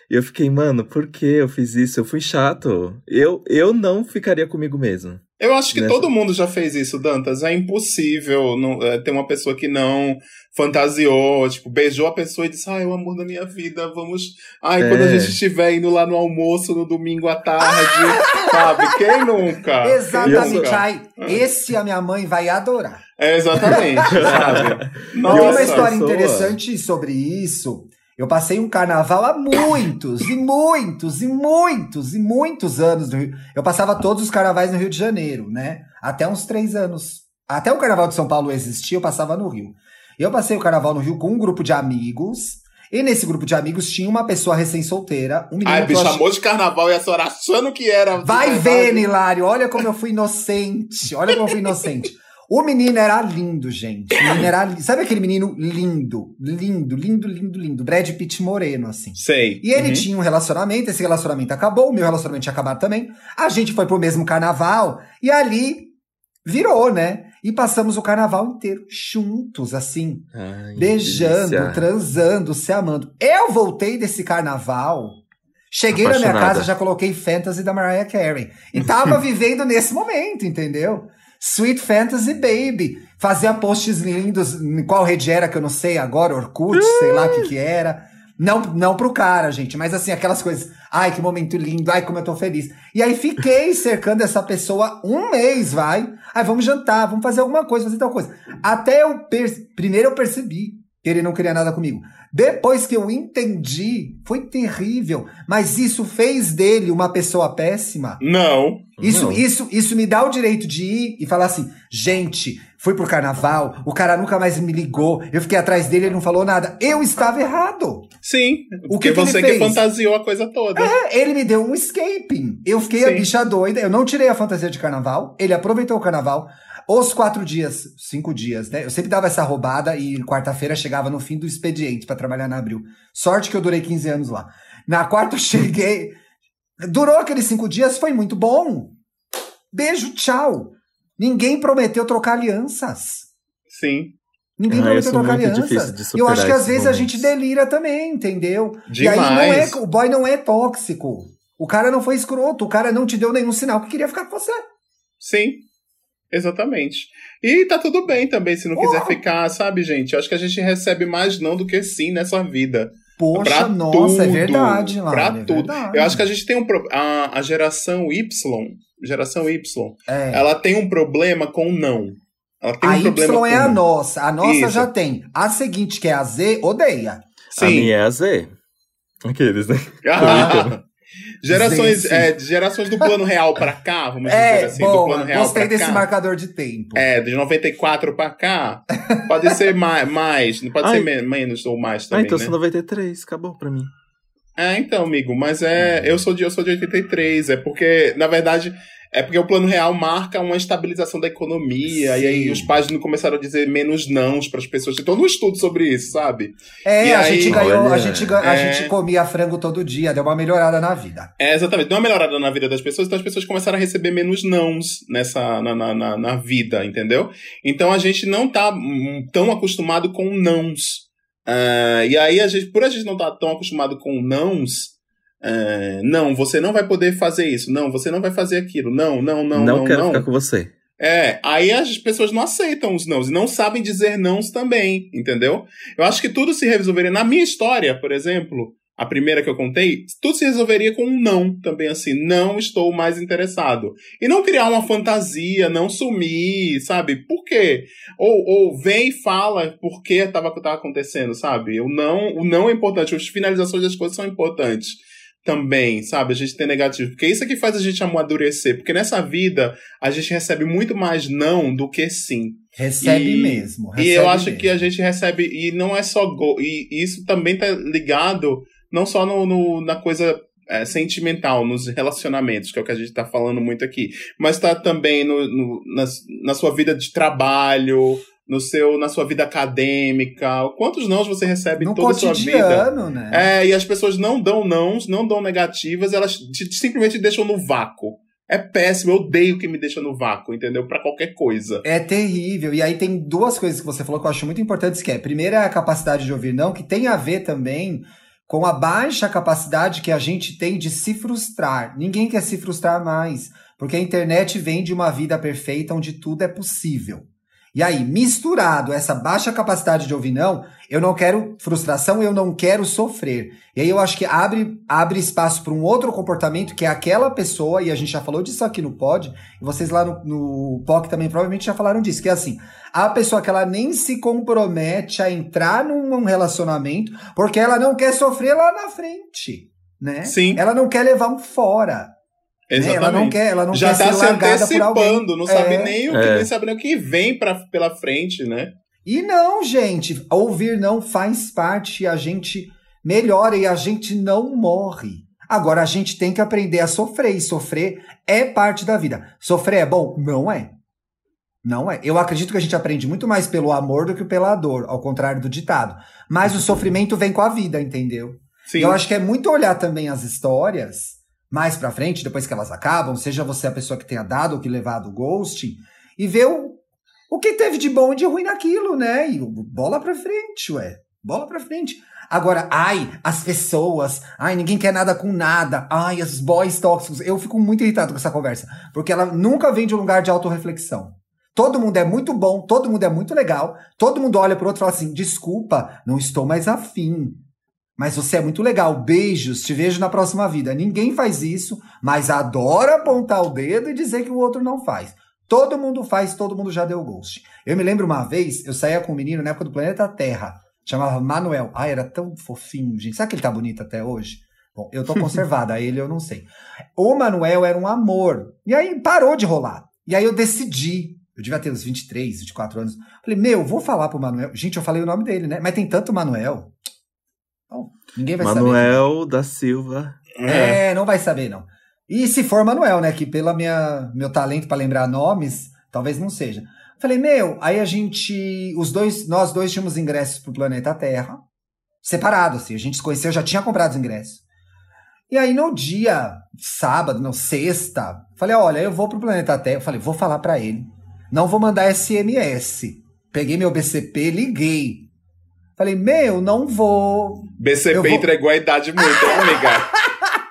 eu fiquei, mano, por que eu fiz isso? Eu fui chato. Eu, eu não ficaria comigo mesmo. Eu acho que Nessa- todo mundo já fez isso, Dantas. É impossível não, é, ter uma pessoa que não fantasiou, tipo, beijou a pessoa e disse, ai, é o amor da minha vida, vamos. Ai, quando a É. gente estiver indo lá no almoço no domingo à tarde, sabe? Quem nunca? Quem Exatamente. nunca? Ai, esse a minha mãe vai adorar. É, exatamente, sabe? E tem uma Nossa. história pessoa. interessante sobre isso. Eu passei um carnaval há muitos, e muitos, e muitos, e muitos anos no Rio. Eu passava todos os carnavais no Rio de Janeiro, né? Até uns três anos. Até o carnaval de São Paulo existia, eu passava no Rio. Eu passei o carnaval no Rio com um grupo de amigos. E nesse grupo de amigos tinha uma pessoa recém-solteira, um menino Ai, bicho, ach- amor de carnaval e a senhora achando que era. Vai ver. Nilário. Olha como eu fui inocente. Olha como eu fui inocente. O menino era lindo, gente. O menino era Sabe aquele menino lindo? Lindo, lindo, lindo, lindo. Brad Pitt moreno, assim. Sei. E ele Uhum. tinha um relacionamento, esse relacionamento acabou, o meu relacionamento tinha acabado também. A gente foi pro mesmo carnaval e ali virou, né? E passamos o carnaval inteiro juntos, assim, Ai, beijando, delícia. transando, se amando. Eu voltei desse carnaval. Cheguei na minha Apaixonada. casa, já coloquei Fantasy da Mariah Carey. E tava vivendo nesse momento, entendeu? Sweet Fantasy Baby. Fazia posts lindos, em qual rede era que eu não sei agora, Orkut, sei lá o que que era. Não, não pro cara, gente, mas assim, aquelas coisas. Ai, que momento lindo, ai, como eu tô feliz. E aí fiquei cercando essa pessoa um mês, vai. Ai, vamos jantar, vamos fazer alguma coisa, fazer tal coisa. Até eu. Primeiro eu percebi ele não queria nada comigo. Depois que eu entendi, foi terrível. Mas isso fez dele uma pessoa péssima. Não. Isso, Não. isso, isso me dá o direito de ir e falar assim: gente, fui pro carnaval, o cara nunca mais me ligou, eu fiquei atrás dele, ele não falou nada. Eu estava errado. Sim. O Porque que que você que fez? fantasiou a coisa toda. É, ele me deu um escaping. Eu fiquei a Sim. bicha doida. Eu não tirei a fantasia de carnaval. Ele aproveitou o carnaval. Os quatro dias, cinco dias, né? Eu sempre dava essa roubada e quarta-feira chegava no fim do expediente pra trabalhar na Abril. Sorte que eu durei 15 anos lá. Na quarta eu cheguei. Durou aqueles cinco dias, foi muito bom. Beijo, tchau. Ninguém prometeu trocar alianças. Sim. Ninguém Ah, eu prometeu sou trocar alianças. E eu acho que às vezes a momentos. gente delira também, entendeu? E aí não é, Demais. o boy não é tóxico. O cara não foi escroto, o cara não te deu nenhum sinal que queria ficar com você. Sim. Exatamente. E tá tudo bem também se não quiser Porra. ficar, sabe, gente? Eu acho que a gente recebe mais não do que sim nessa vida. Poxa, Pra nossa, é tudo, verdade, lá. pra é tudo. verdade. Eu acho que a gente tem um pro... a, a geração Y, geração Y, É. ela tem um problema com o não. Ela tem A um problema com Y é a não. nossa. A nossa Isso. já tem. A seguinte, que é a Z, odeia. A Sim. minha é a Z. Aqueles, né? gerações, é, gerações do plano real pra cá, vamos dizer É, assim, do boa. plano real Gostei desse cá. marcador de tempo. É, de 94 pra cá, pode ser mais, mais não pode Ai. ser me- menos ou mais Ah, também, então né? sou 93, acabou pra mim. É, então, amigo, mas é. Eu sou de, eu sou de 83, é porque, na verdade, é porque o plano real marca uma estabilização da economia, Sim. e aí os pais não começaram a dizer menos nãos para as pessoas. Tem todo um estudo sobre isso, sabe? É, E a aí, gente ganhou, a olha, gente, ga- a é. gente comia frango todo dia, deu uma melhorada na vida. É, exatamente. Deu uma melhorada na vida das pessoas, então as pessoas começaram a receber menos nãos nessa, na, na, na, na vida, entendeu? Então a gente não tá hum, tão acostumado com nãos. Ah, e aí, a gente, por a gente não estar tão acostumado com nãos, ah, não, você não vai poder fazer isso, não, você não vai fazer aquilo, não, não, não, Não, não, quero não. ficar com você. É, aí as pessoas não aceitam os nãos e não sabem dizer nãos também, entendeu? Eu acho que tudo se resolveria. Na minha história, por exemplo, a primeira que eu contei, tudo se resolveria com um não também, assim, não estou mais interessado. E não criar uma fantasia, não sumir, sabe? Por quê? Ou, ou vem e fala por que estava tava acontecendo, sabe? O não, o não é importante, as finalizações das coisas são importantes também, sabe? A gente ter negativo. Porque isso é que faz a gente amadurecer. Porque nessa vida, a gente recebe muito mais não do que sim. Recebe e, mesmo. Recebe e eu acho mesmo. que a gente recebe, e não é só go, e isso também tá ligado não só no, no na coisa é, sentimental, nos relacionamentos, que é o que a gente está falando muito aqui, mas está também no, no, na, na sua vida de trabalho, no seu, na sua vida acadêmica. Quantos nãos você recebe no toda a sua vida? Né? É, e as pessoas não dão nãos, não dão negativas, elas te, simplesmente deixam no vácuo. É péssimo, eu odeio que me deixa no vácuo, entendeu? Para qualquer coisa. É terrível. E aí tem duas coisas que você falou que eu acho muito importantes, que é, primeiro é a capacidade de ouvir não, que tem a ver também com a baixa capacidade que a gente tem de se frustrar. Ninguém quer se frustrar mais, porque a internet vende uma vida perfeita onde tudo é possível. E aí, misturado essa baixa capacidade de ouvir não, eu não quero frustração, eu não quero sofrer. E aí eu acho que abre, abre espaço para um outro comportamento que é aquela pessoa, e a gente já falou disso aqui no pod, e vocês lá no, no POC também provavelmente já falaram disso, que é assim, a pessoa que ela nem se compromete a entrar num relacionamento porque ela não quer sofrer lá na frente, né? Sim. Ela não quer levar um fora. Exatamente. Ela não quer, ela não Já quer tá ser se largada por alguém. antecipando, não sabe É. nem o que, É. nem sabe nem o que vem pra, pela frente, né? E não, gente, ouvir não faz parte, a gente melhora e a gente não morre. Agora a gente tem que aprender a sofrer e sofrer é parte da vida. Sofrer é bom? Não é. Não é. Eu acredito que a gente aprende muito mais pelo amor do que pela dor, ao contrário do ditado. Mas o sofrimento vem com a vida, entendeu? Sim. Eu acho que é muito olhar também as histórias mais pra frente, depois que elas acabam, seja você a pessoa que tenha dado ou que levado o ghosting, e ver o, o que teve de bom e de ruim naquilo, né? E bola pra frente, ué. Bola pra frente. Agora, ai, as pessoas, ai, ninguém quer nada com nada, ai, os boys tóxicos. Eu fico muito irritado com essa conversa, porque ela nunca vem de um lugar de autorreflexão. Todo mundo é muito bom, todo mundo é muito legal, todo mundo olha pro outro e fala assim: desculpa, não estou mais afim. Mas você é muito legal, beijos, te vejo na próxima vida. Ninguém faz isso, mas adora apontar o dedo e dizer que o outro não faz. Todo mundo faz, todo mundo já deu ghost. Eu me lembro uma vez, eu saía com um menino na época do planeta Terra, chamava Manuel. Ai, era tão fofinho, gente. Será que ele tá bonito até hoje? Bom, eu tô conservada, a ele eu não sei. O Manuel era um amor. E aí parou de rolar. E aí eu decidi, eu devia ter uns 23, 24 anos. Falei, meu, vou falar pro Manuel. Gente, eu falei o nome dele, né? Mas tem tanto Manuel. Bom, ninguém vai saber. Manuel da Silva. É, não vai saber, não. E se for Manuel, né? Que pelo minha, meu talento pra lembrar nomes, talvez não seja. Falei, meu, aí a gente. Os dois, nós dois tínhamos ingressos pro planeta Terra. Separados, assim. A gente se conheceu, já tinha comprado os ingressos. E aí, no dia, sábado, não, sexta, falei, olha, eu vou pro planeta Terra. Eu falei, vou falar pra ele. Não vou mandar SMS. Peguei meu BCP, liguei. Falei, meu, não vou. BCP vou- entregou a idade muito, amiga?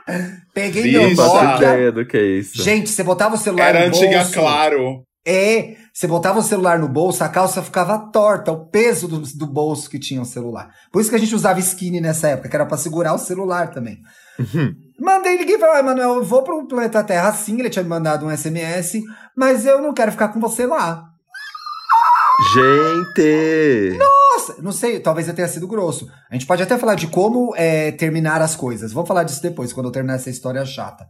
Peguei Bicha. meu Não Nokia. ideia do que é isso. Gente, você botava o celular Era no antiga, bolso. claro. É, você botava o celular no bolso, a calça ficava torta, o peso do, do bolso que tinha o celular. Por isso que a gente usava skinny nessa época, que era pra segurar o celular também. Uhum. Mandei, liguei e falei, ah, Manuel, eu vou pro planeta Terra sim, ele tinha me mandado um SMS, mas eu não quero ficar com você lá. Gente! Nossa, não sei, talvez eu tenha sido grosso. A gente pode até falar de como é, terminar as coisas. Vamos falar disso depois, quando eu terminar essa história chata.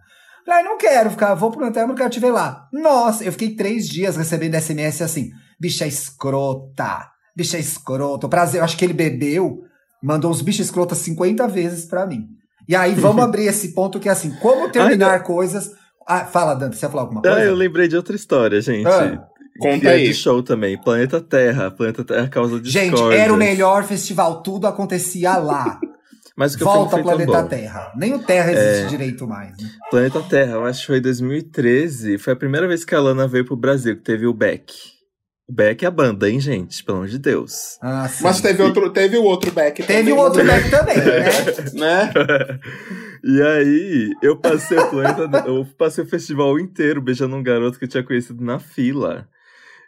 Falei, ah, não quero ficar, vou pro Terra, não quero te ver lá. Nossa, eu fiquei três dias recebendo SMS assim, bicha escrota, bicha escrota. Prazer, eu acho que ele bebeu, mandou uns bichos escrotas 50 vezes pra mim. E aí, vamos abrir esse ponto que é assim, como terminar coisas... Ah, fala, Dante, você ia falar alguma coisa? Ah, eu lembrei de outra história, gente. Ah, conta é aí. de show também. Planeta Terra. Planeta Terra causa de Gente, era o melhor festival, tudo acontecia lá. Mas o que Volta eu ao fui foi tão planeta bom. Terra. Nem o Terra existe direito mais. Né? Planeta Terra, eu acho que foi em 2013. Foi a primeira vez que a Lana veio pro Brasil, que teve o Beck. O Beck é a banda, hein, gente? Pelo amor de Deus. Ah, sim. Mas teve, outro, teve o outro back Teve também, o outro né? back também, né? né? E aí, eu passei o planeta, eu passei o festival inteiro beijando um garoto que eu tinha conhecido na fila.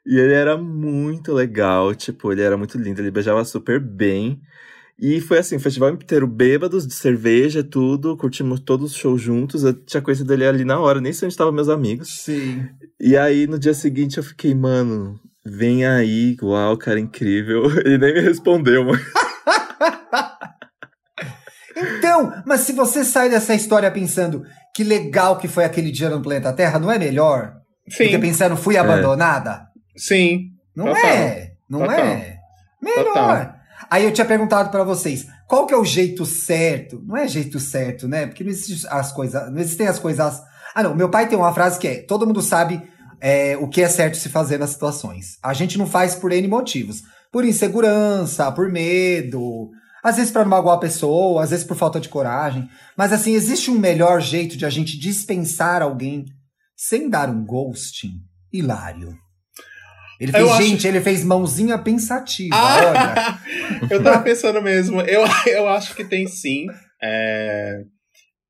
E ele era muito legal, tipo, ele era muito lindo, ele beijava super bem. E foi assim, o festival inteiro bêbados, de cerveja, tudo, curtimos todos os shows juntos. Eu tinha conhecido ele ali na hora, nem sei onde estavam meus amigos. Sim. E aí, no dia seguinte, eu fiquei, mano, vem aí, uau, cara, incrível. Ele nem me respondeu, mano. Então, mas se você sai dessa história pensando que legal que foi aquele dia no planeta Terra, não é melhor? Sim. Fica pensando, fui abandonada? Sim. Não Total. é. Não Total. é. Melhor. Total. Aí eu tinha perguntado pra vocês, qual que é o jeito certo? Não é jeito certo, né? Porque não existem as coisas, não existem as coisas. Ah, não. Meu pai tem uma frase que é: todo mundo sabe é, o que é certo se fazer nas situações. A gente não faz por N motivos. Por insegurança, por medo, às vezes pra não magoar a pessoa, às vezes por falta de coragem. Mas assim, existe um melhor jeito de a gente dispensar alguém sem dar um ghosting? Hilário. Ele fez, Eu acho- gente, ele fez mãozinha pensativa, olha. Ah, eu tava pensando mesmo. Eu, eu acho que tem sim. É,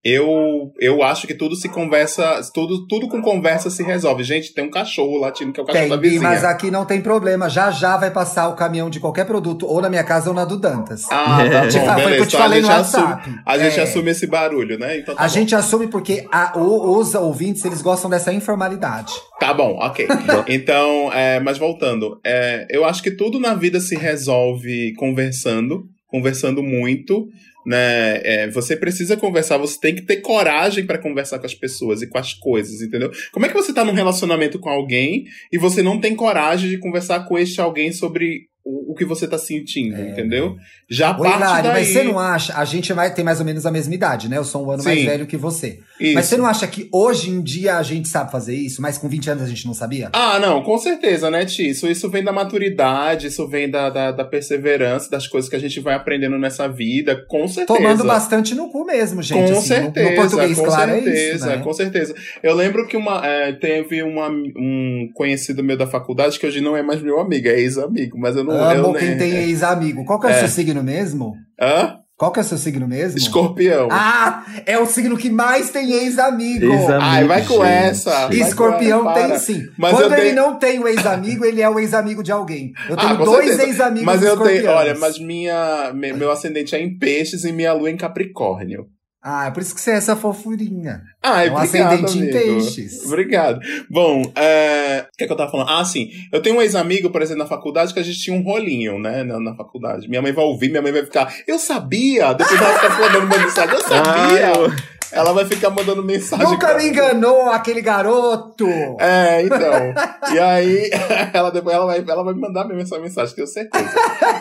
eu, eu acho que tudo se conversa. Tudo, tudo com conversa se resolve. Gente, tem um cachorro latindo, que é o cachorro Tem, da vizinha. mas aqui não tem problema. Já já vai passar o caminhão de qualquer produto, ou na minha casa ou na do Dantas. Ah, tá Te bom, fa- foi beleza. te Então a no assume, WhatsApp. a gente É. assume esse barulho, né? Então tá A bom. gente assume porque a- o- os ouvintes, eles gostam dessa informalidade. Tá bom, ok. então, é, mas voltando, é, eu acho que tudo na vida se resolve conversando, conversando muito, né? É, você precisa conversar, você tem que ter coragem pra conversar com as pessoas e com as coisas, entendeu? Como é que você tá num relacionamento com alguém e você não tem coragem de conversar com este alguém sobre o, o que você tá sentindo, É, entendeu? Já Ô, parte Hilário, daí. mas você não acha? A gente vai ter mais ou menos a mesma idade, né? Eu sou um ano mais Sim. velho que você. Isso. Mas você não acha que hoje em dia a gente sabe fazer isso, mas com 20 anos a gente não sabia? Ah, não, com certeza, né, Ti? Isso, isso vem da maturidade, isso vem da, da, da perseverança, das coisas que a gente vai aprendendo nessa vida, com certeza. Tomando bastante no cu mesmo, gente. com assim, no- certeza, no, português, com claro, certeza, é isso, né? com certeza. Eu lembro que uma, é, teve uma, um conhecido meu da faculdade, que hoje não é mais meu amigo, é ex-amigo, mas eu não... Amo quem tem ex-amigo. Qual que é, o É. seu signo mesmo? Hã? Qual que é o seu signo mesmo? Escorpião. Ah, é o signo que mais tem ex-amigo. Ex-amigo. Ai, vai com gente. essa. vai com Escorpião essa, tem sim. Mas Quando ele tenho- não tem o ex-amigo, ele é o ex-amigo de alguém. Eu tenho Ah, com dois ex-amigos Mas eu tenho, olha, mas minha, me- meu ascendente é em peixes e minha lua é em capricórnio. Ah, é por isso que você é essa fofurinha. Ah, É um obrigado, ascendente em amigo. peixes. Obrigado. Bom, é, o que, é que eu tava falando? Ah, sim. Eu tenho um ex-amigo, por exemplo, na faculdade, que a gente tinha um rolinho, né? Na, na faculdade. Minha mãe vai ouvir, minha mãe vai ficar, eu sabia! Depois ela fica mandando uma mensagem, eu sabia! Ah, eu- Ela vai ficar mandando mensagem. Nunca me enganou aquele garoto. É, então. e aí, ela depois ela vai, ela vai me mandar mesmo essa mensagem, tenho certeza.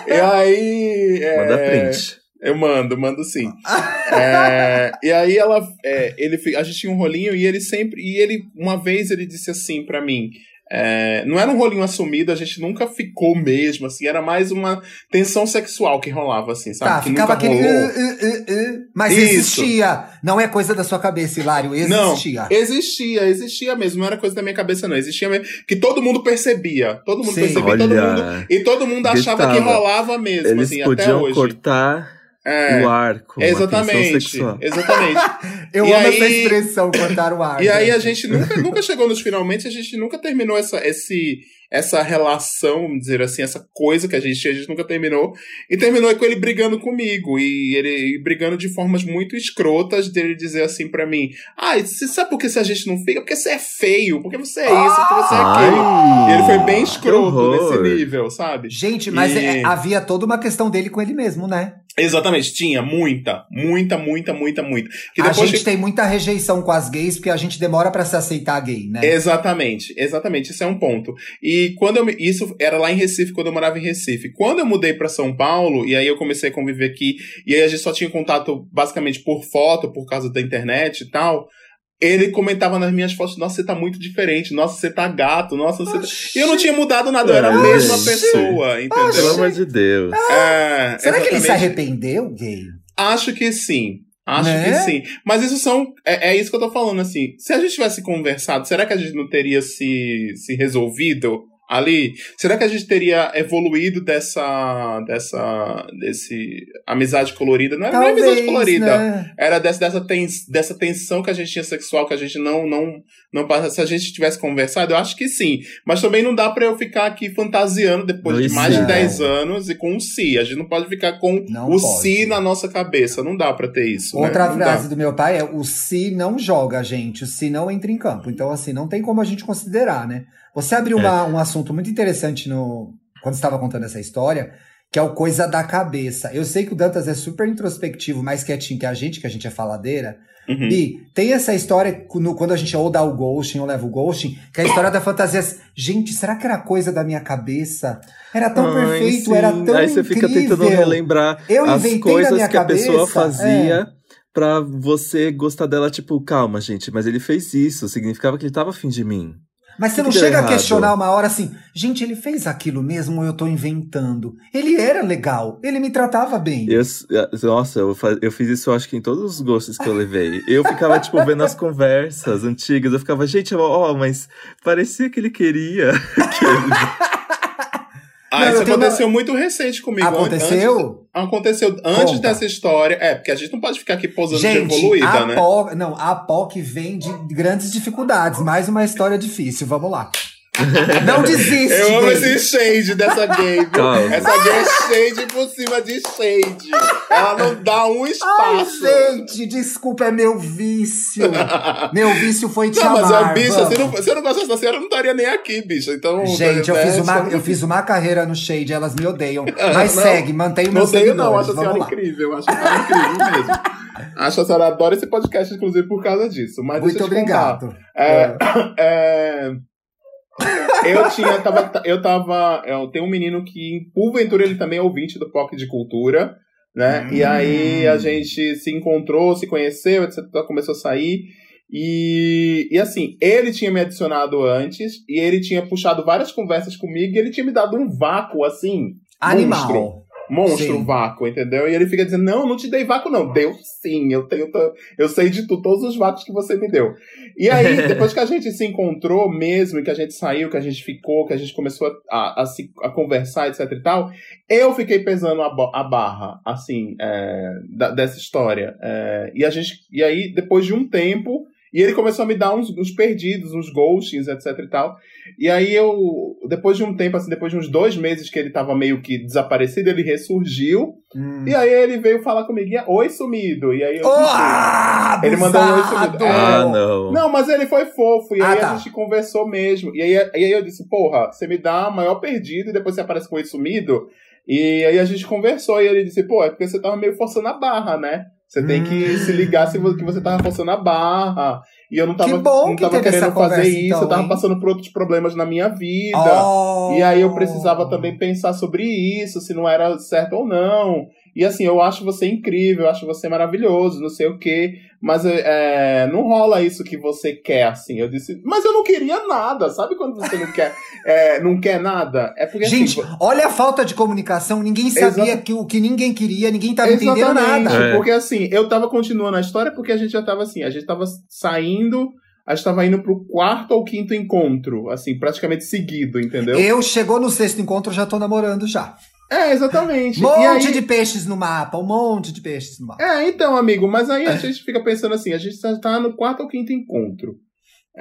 E aí. é, Manda print. Eu mando, mando sim. É, e aí ela, é, ele, a gente tinha um rolinho e ele sempre, e ele uma vez ele disse assim pra mim, é, não era um rolinho assumido, a gente nunca ficou mesmo, assim, era mais uma tensão sexual que rolava, assim, sabe? Tá, que ficava nunca aquele. rolou. uh, uh, uh, uh, mas Isso. existia. Não é coisa da sua cabeça, Hilário. Não, Existia. existia, existia mesmo, não era coisa da minha cabeça, não. Existia mesmo. Que todo mundo percebia. Todo mundo Sim. percebia, todo Olha, mundo. E todo mundo achava que rolava mesmo, Eles assim, até podiam hoje. cortar É, o ar com a tensão exatamente. sexual. Exatamente. Eu E amo aí- essa expressão, cortar o ar. E aí a gente. nunca, nunca chegou nos finalmente, a gente nunca terminou essa, esse, essa relação, vamos dizer assim, essa coisa que a gente tinha, a gente nunca terminou. E terminou com ele brigando comigo. E ele e brigando de formas muito escrotas dele dizer assim pra mim: Ah, você sabe por que a gente não fica? Porque você é feio, porque você é isso, porque você é aquilo. E ele foi bem escroto nesse nível, sabe? Gente, mas E- é- havia toda uma questão dele com ele mesmo, né? Exatamente, tinha muita, muita, muita, muita, muita. A gente que- tem muita rejeição com as gays porque a gente demora pra se aceitar gay, né? Exatamente, exatamente, isso é um ponto. E quando eu isso era lá em Recife, quando eu morava em Recife. Quando eu mudei pra São Paulo e aí eu comecei a conviver aqui, e aí a gente só tinha contato basicamente por foto, por causa da internet e tal. Ele comentava nas minhas fotos, nossa, você tá muito diferente, nossa, você tá gato, nossa, você tá... E eu não tinha mudado nada, eu era a mesma gente. pessoa, Pelo entendeu? amor de Deus. É, Será que ele se exatamente. arrependeu, gay? Acho que sim. Acho Né? que sim. Mas isso são. É, é isso que eu tô falando, assim. Se a gente tivesse conversado, será que a gente não teria se, se resolvido ali, será que a gente teria evoluído dessa, dessa, desse amizade colorida? Não é Talvez, amizade colorida, né? era dessa, dessa, tens, dessa tensão que a gente tinha sexual, que a gente não, não, não passa. Se a gente tivesse conversado, eu acho que sim. Mas também não dá para eu ficar aqui fantasiando depois pois de mais é. de 10 anos e com um si. A gente não pode ficar com não o pode. si na nossa cabeça. Não dá para ter isso. Né? Outra né? frase dá. do meu pai é: o si não joga a gente, o si não entra em campo. Então, assim, não tem como a gente considerar, né? Você abriu é. uma, um assunto muito interessante no quando estava contando essa história, que é o coisa da cabeça. Eu sei que o Dantas é super introspectivo, mais quietinho que a gente, que a gente é faladeira. Uhum. E tem essa história no, quando a gente ou dá o ghosting ou leva o ghosting, que é a história da fantasia. Gente, será que era coisa da minha cabeça? Era tão Ai, perfeito, sim. era tão Aí você fica tentando relembrar Eu as coisas que cabeça, a pessoa fazia. É pra você gostar dela, tipo, calma, gente, mas ele fez isso, significava que ele tava afim de mim. Mas você não chega a questionar uma hora assim, gente, ele fez aquilo mesmo ou eu tô inventando? Ele era legal, ele me tratava bem. Eu, nossa, eu, eu fiz isso acho que em todos os gostos que eu levei. Eu ficava, tipo, vendo as conversas antigas, eu ficava, gente, ó, oh, mas parecia que ele queria. que ele... Ah, não, isso aconteceu uma... muito recente comigo. Aconteceu? Antes, aconteceu antes Conta. dessa história. É, porque a gente não pode ficar aqui posando gente, de evoluída, a né? Não, a POC vem de grandes dificuldades. Mais uma história difícil. Vamos lá. Não desiste. Eu amo esse shade dessa gay. Essa gay é shade por cima de shade. Ela não dá um espaço. Ai, gente, desculpa, é meu vício. meu vício foi te não, amar. Mas, bicha, se não, se eu não gostasse da senhora, eu não estaria nem aqui, bicha. Então, gente, eu, fiz uma, eu fiz uma carreira no shade, elas me odeiam. Mas não, segue, mantém o meu Odeio não, acho a senhora lá. incrível. Acho a senhora incrível mesmo. Acho a senhora adora esse podcast, inclusive, por causa disso. Mas Muito obrigado. É, é. é eu tinha, tava, eu tava, eu tenho um menino que, porventura, ele também é ouvinte do POC de Cultura, né? Hum. E aí a gente se encontrou, se conheceu, etc, começou a sair. E, e assim, ele tinha me adicionado antes, e ele tinha puxado várias conversas comigo, e ele tinha me dado um vácuo, assim, Animal. monstro monstro sim. vácuo, entendeu? E ele fica dizendo: Não, não te dei vácuo, não. Deu sim, eu tenho. Eu sei de tu, todos os vácuos que você me deu. E aí, depois que a gente se encontrou mesmo, que a gente saiu, que a gente ficou, que a gente começou a, a, se, a conversar, etc e tal, eu fiquei pesando a, a barra, assim, é, da, dessa história. É, e a gente. E aí, depois de um tempo e ele começou a me dar uns, uns perdidos, uns ghostings, etc e tal. E aí eu, depois de um tempo, assim, depois de uns dois meses que ele tava meio que desaparecido, ele ressurgiu. Hum. E aí ele veio falar comigo, oi sumido. E aí eu. Oh, ele mandou um oi sumido. É, ah, não. Não, mas ele foi fofo. E ah, aí tá. a gente conversou mesmo. E aí, e aí eu disse, porra, você me dá a maior perdido e depois você aparece com oi sumido. E aí a gente conversou e ele disse, pô, é porque você tava meio forçando a barra, né? Você tem que hum. se ligar se que você tava forçando a barra. E eu não tava, que não que tava querendo fazer conversa, isso, então, eu tava hein? passando por outros problemas na minha vida. Oh. E aí eu precisava também pensar sobre isso, se não era certo ou não. E assim, eu acho você incrível, eu acho você maravilhoso, não sei o quê. Mas é, não rola isso que você quer, assim. Eu disse, mas eu não queria nada. Sabe quando você não quer, é, não quer nada? É porque assim, Gente, assim, olha a falta de comunicação. Ninguém sabia que o que ninguém queria, ninguém tava Exatamente, entendendo nada. É. Porque assim, eu tava continuando a história porque a gente já tava assim, a gente tava saindo a gente tava indo pro quarto ou quinto encontro, assim, praticamente seguido, entendeu? Eu chegou no sexto encontro, já tô namorando já. É, exatamente. Um monte aí... de peixes no mapa, um monte de peixes no mapa. É, então, amigo, mas aí a gente fica pensando assim, a gente tá no quarto ou quinto encontro.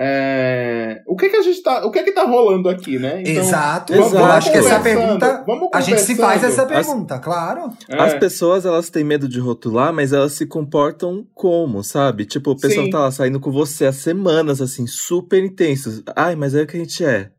É... O que que a gente tá, o que que tá rolando aqui, né? Então, Exato, vamos, eu acho que essa pergunta, a gente se faz essa pergunta, As, claro. É. As pessoas, elas têm medo de rotular, mas elas se comportam como, sabe? Tipo, o pessoal Sim. tá lá saindo com você há semanas, assim, super intensos. Ai, mas é o que a gente é.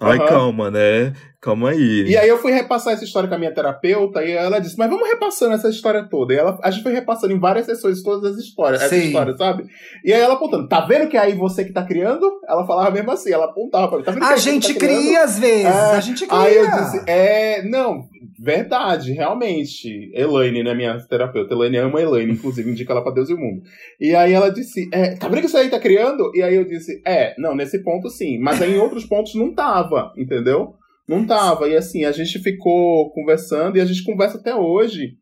Ai, uhum. calma, né? Calma aí. E aí eu fui repassar essa história com a minha terapeuta e ela disse, mas vamos repassando essa história toda. E ela, a gente foi repassando em várias sessões todas as histórias, essa história, sabe? E aí ela apontando, tá vendo que é aí você que tá criando? Ela falava mesmo assim, ela apontava pra mim, tá vendo A gente tá cria às vezes, é, a gente cria. Aí eu disse, é, não, verdade, realmente. Elaine, né, minha terapeuta. Elaine ama Elaine, inclusive, indica ela pra Deus e o mundo. E aí ela disse, é, tá vendo que isso aí tá criando? E aí eu disse, é, não, nesse ponto sim, mas aí em outros pontos não tava, entendeu? Não tava. E assim, a gente ficou conversando e a gente conversa até hoje.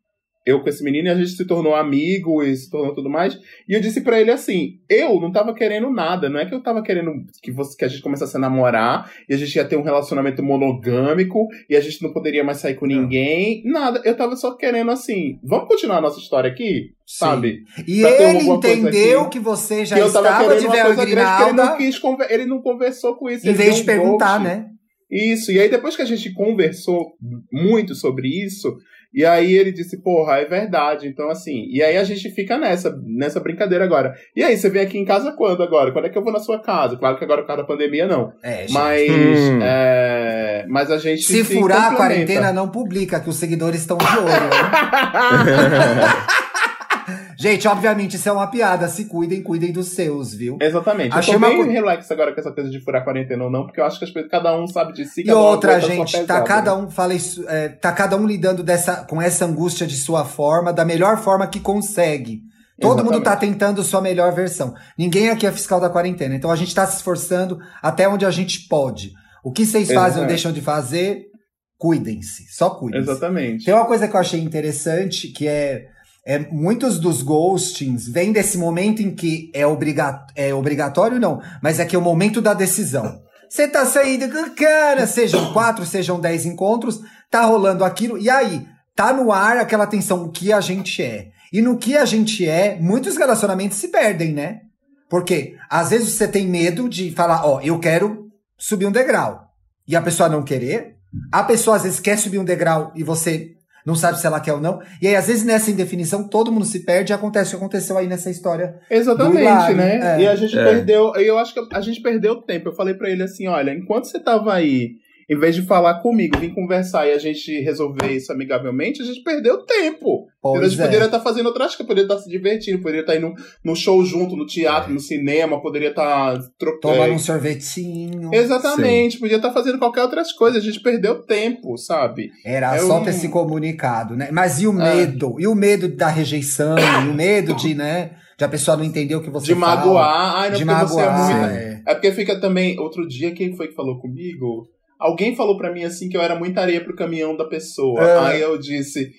Eu com esse menino e a gente se tornou amigo e se tornou tudo mais. E eu disse para ele assim: eu não tava querendo nada, não é que eu tava querendo que, você, que a gente começasse a namorar e a gente ia ter um relacionamento monogâmico e a gente não poderia mais sair com ninguém, nada. Eu tava só querendo assim: vamos continuar a nossa história aqui? Sim. Sabe? E pra ele entendeu que você já que estava de véu Ele não, quis, ele não conversou com isso. Em vez de perguntar, né? Isso, e aí depois que a gente conversou muito sobre isso, e aí ele disse, porra, é verdade. Então, assim, e aí a gente fica nessa, nessa brincadeira agora. E aí, você vem aqui em casa quando agora? Quando é que eu vou na sua casa? Claro que agora por causa da pandemia, não. É, mas, hum. é, mas a gente. Se, se furar a quarentena, não publica, que os seguidores estão de olho. Né? Gente, obviamente isso é uma piada. Se cuidem, cuidem dos seus, viu? Exatamente. Achei eu tô bem uma... relax agora com essa coisa de furar quarentena ou não, porque eu acho que as pessoas, cada um sabe de si. E outra, gente, tá cada um, fala isso, é, tá cada um lidando dessa, com essa angústia de sua forma, da melhor forma que consegue. Todo Exatamente. mundo tá tentando sua melhor versão. Ninguém aqui é fiscal da quarentena. Então a gente tá se esforçando até onde a gente pode. O que vocês fazem ou deixam de fazer, cuidem-se. Só cuidem-se. Exatamente. Tem uma coisa que eu achei interessante, que é é, muitos dos ghostings vêm desse momento em que é, obriga é obrigatório, não, mas é que é o momento da decisão. Você tá saindo cara, sejam quatro, sejam dez encontros, tá rolando aquilo, e aí, tá no ar aquela tensão, o que a gente é. E no que a gente é, muitos relacionamentos se perdem, né? Porque às vezes você tem medo de falar, ó, eu quero subir um degrau. E a pessoa não querer. A pessoa às vezes quer subir um degrau e você não sabe se ela quer ou não. E aí, às vezes, nessa indefinição, todo mundo se perde e acontece o que aconteceu aí nessa história. Exatamente, né? É. E a gente é. perdeu, eu acho que a gente perdeu tempo. Eu falei para ele assim: olha, enquanto você tava aí em vez de falar comigo, vir conversar e a gente resolver isso amigavelmente, a gente perdeu tempo. Pois a gente é. poderia estar tá fazendo outras coisas, poderia estar tá se divertindo, poderia estar tá indo no show junto, no teatro, é. no cinema, poderia estar trocando. Tomando um sorvetinho. Exatamente, Sim. podia estar fazendo qualquer outras coisas, a gente perdeu tempo, sabe? Era é só um... ter se comunicado, né? Mas e o é. medo? E o medo da rejeição? e o medo de, né? de a pessoa não entender o que você de fala. De magoar. Ai, não, de magoar. Você é, muito... é. é porque fica também. Outro dia, quem foi que falou comigo? Alguém falou para mim assim que eu era muita areia pro caminhão da pessoa. É. Aí eu disse,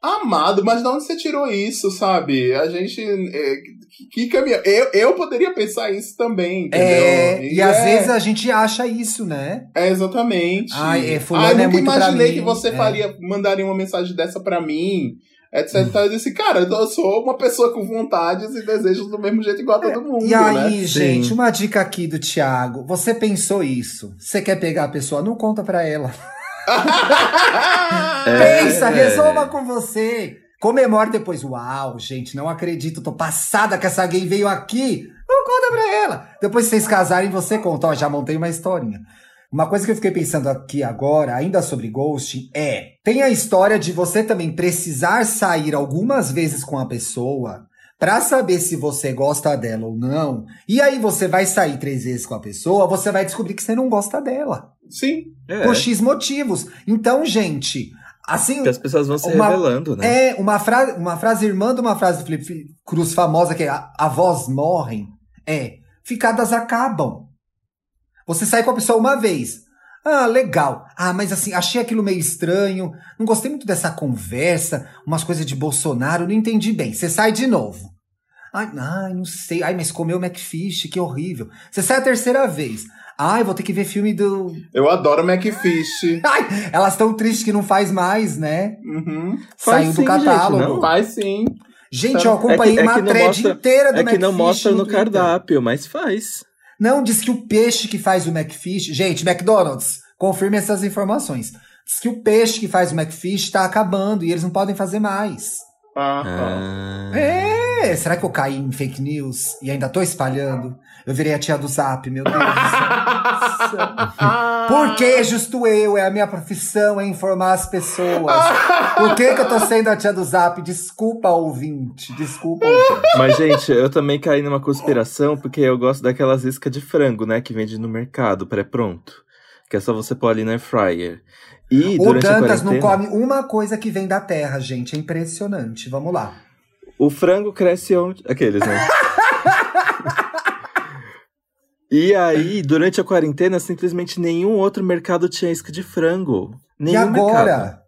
amado, mas de onde você tirou isso, sabe? A gente. É, que caminhão. Eu, eu poderia pensar isso também, entendeu? É, e, e às é. vezes a gente acha isso, né? É, exatamente. Ai, é, fulano Ai, nunca é muito imaginei que você é. faria, mandaria uma mensagem dessa para mim etc. Então eu disse, cara, eu sou uma pessoa com vontades e desejos do mesmo jeito igual a todo mundo. E aí, né? gente, Sim. uma dica aqui do Thiago. Você pensou isso? Você quer pegar a pessoa? Não conta pra ela. é, Pensa, é. resolva com você. Comemore depois. Uau, gente, não acredito. Tô passada que essa gay veio aqui. Não conta pra ela. Depois que vocês casarem, você conta. Ó, já montei uma historinha. Uma coisa que eu fiquei pensando aqui agora, ainda sobre ghosting, é: tem a história de você também precisar sair algumas vezes com a pessoa para saber se você gosta dela ou não. E aí você vai sair três vezes com a pessoa, você vai descobrir que você não gosta dela. Sim. É. Por X motivos. Então, gente, Assim, que as pessoas vão se uma, revelando, né? É, uma, fra uma frase irmã de uma frase do Felipe Cruz famosa, que é avós morrem, é ficadas acabam. Você sai com a pessoa uma vez. Ah, legal. Ah, mas assim, achei aquilo meio estranho. Não gostei muito dessa conversa. Umas coisas de Bolsonaro, não entendi bem. Você sai de novo. Ai, ai, não sei. Ai, mas comeu McFish, que horrível. Você sai a terceira vez. Ai, vou ter que ver filme do. Eu adoro McFish. Ai, elas estão tristes que não faz mais, né? Uhum. Saiu do catálogo. Gente, não? Faz sim. Gente, eu acompanhei é que, é uma thread mostra, inteira do É que não mostra no, no cardápio, mas faz. Não, diz que o peixe que faz o McFish. Gente, McDonald's, confirme essas informações. Diz que o peixe que faz o McFish está acabando e eis não podem fazer mais. Ah, ah. É, será que eu caí em fake news e ainda tô espalhando? Eu virei a tia do Zap, meu Deus do céu. Por que justo eu? É a minha profissão, é informar as pessoas. Por que, que eu tô sendo a tia do Zap? Desculpa, ouvinte. Desculpa, ouvinte. Mas, gente, eu também caí numa conspiração porque eu gosto daquelas iscas de frango, né? Que vende no mercado, pré-pronto. Que é só você pôr ali na fryer. E, o Dantas não come uma coisa que vem da terra, gente. É impressionante. Vamos lá. O frango cresce onde. Aqueles, né? e aí, durante a quarentena, simplesmente nenhum outro mercado tinha isca de frango. Nenhum e agora? Mercado.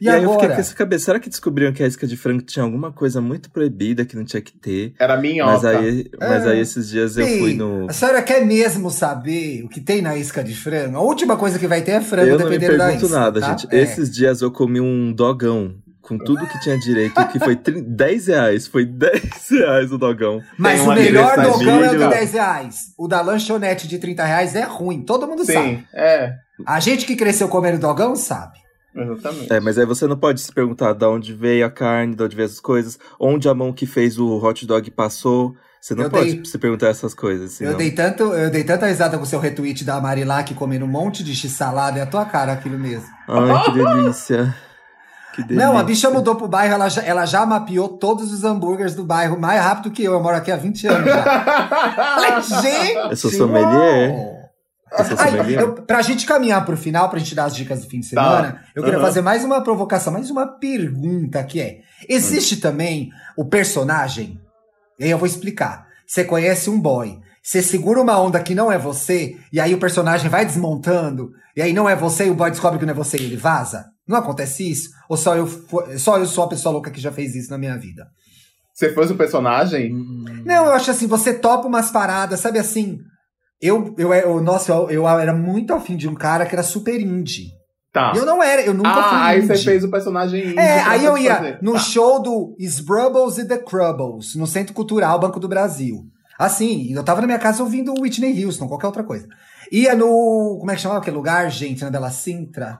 E, e aí agora? eu fiquei com essa cabeça, será que descobriram que a isca de frango tinha alguma coisa muito proibida que não tinha que ter? Era minhoca. Mas aí, mas aí esses dias eu fui no... A senhora quer mesmo saber o que tem na isca de frango? A última coisa que vai ter é frango, eu dependendo da isca. Eu não me pergunto nada, tá? gente. É. Esses dias eu comi um dogão com tudo que tinha direito, que foi 10 reais. Foi 10 reais o dogão. Mas o melhor dogão é o de 10 reais. O da lanchonete de 30 reais é ruim, todo mundo Sim, sabe. é. A gente que cresceu comendo dogão sabe. Exatamente. É, mas aí você não pode se perguntar de onde veio a carne, de onde veio as coisas, onde a mão que fez o hot dog passou. Você não eu pode dei, se perguntar essas coisas. Senão... Eu dei tanto, eu dei tanta risada com o seu retweet da Marilac comendo um monte de x-salada, é a tua cara aquilo mesmo. Ai, que delícia. Não, a bicha mudou pro bairro, ela já, ela já mapeou todos os hambúrgueres do bairro mais rápido que eu. Eu moro aqui há 20 anos já. Falei, gente! Eu sou sommelier. Ai, eu, pra gente caminhar pro final, pra gente dar as dicas do fim de tá. semana, tá. eu queria uhum. fazer mais uma provocação, mais uma pergunta que é: existe uhum. também o personagem? E aí eu vou explicar. Você conhece um boy, você segura uma onda que não é você, e aí o personagem vai desmontando, e aí não é você, e o boy descobre que não é você e ele vaza? Não acontece isso? Ou só eu, só eu sou a pessoa louca que já fez isso na minha vida? Você fosse o personagem? Não, eu acho assim, você topa umas paradas, sabe assim? Eu, eu, eu nossa, eu, eu era muito afim de um cara que era super indie. Tá. Eu não era, eu nunca ah, fui aí indie. você fez o personagem indie. É, aí eu ia fazer. no tá. show do Sbrubbles e The Crubbles, no Centro Cultural Banco do Brasil. Assim, eu tava na minha casa ouvindo Whitney Houston, qualquer outra coisa. Ia no. Como é que chamava aquele lugar, gente? Na Bela Sintra?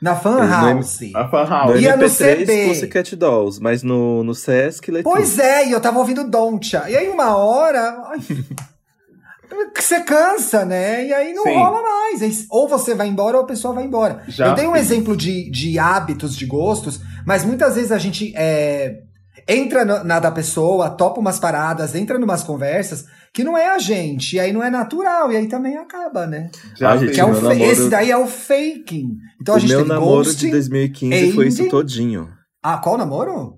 Na Fan House. A Fan House. No Ia MP3 no. Pussycat Dolls, mas no, no Sesc... Pois é, e eu tava ouvindo Doncha. E aí uma hora... você cansa, né? E aí não Sim. rola mais. Ou você vai embora ou a pessoa vai embora. Já eu dei um fiz. exemplo de, de hábitos, de gostos, mas muitas vezes a gente é, entra na da pessoa, topa umas paradas, entra numas conversas que não é a gente, e aí não é natural, e aí também acaba, né? Já, gente, que é namoro... Esse daí é o faking. Então o a gente meu namoro Ghost, de 2015 foi isso todinho. Ah, qual namoro?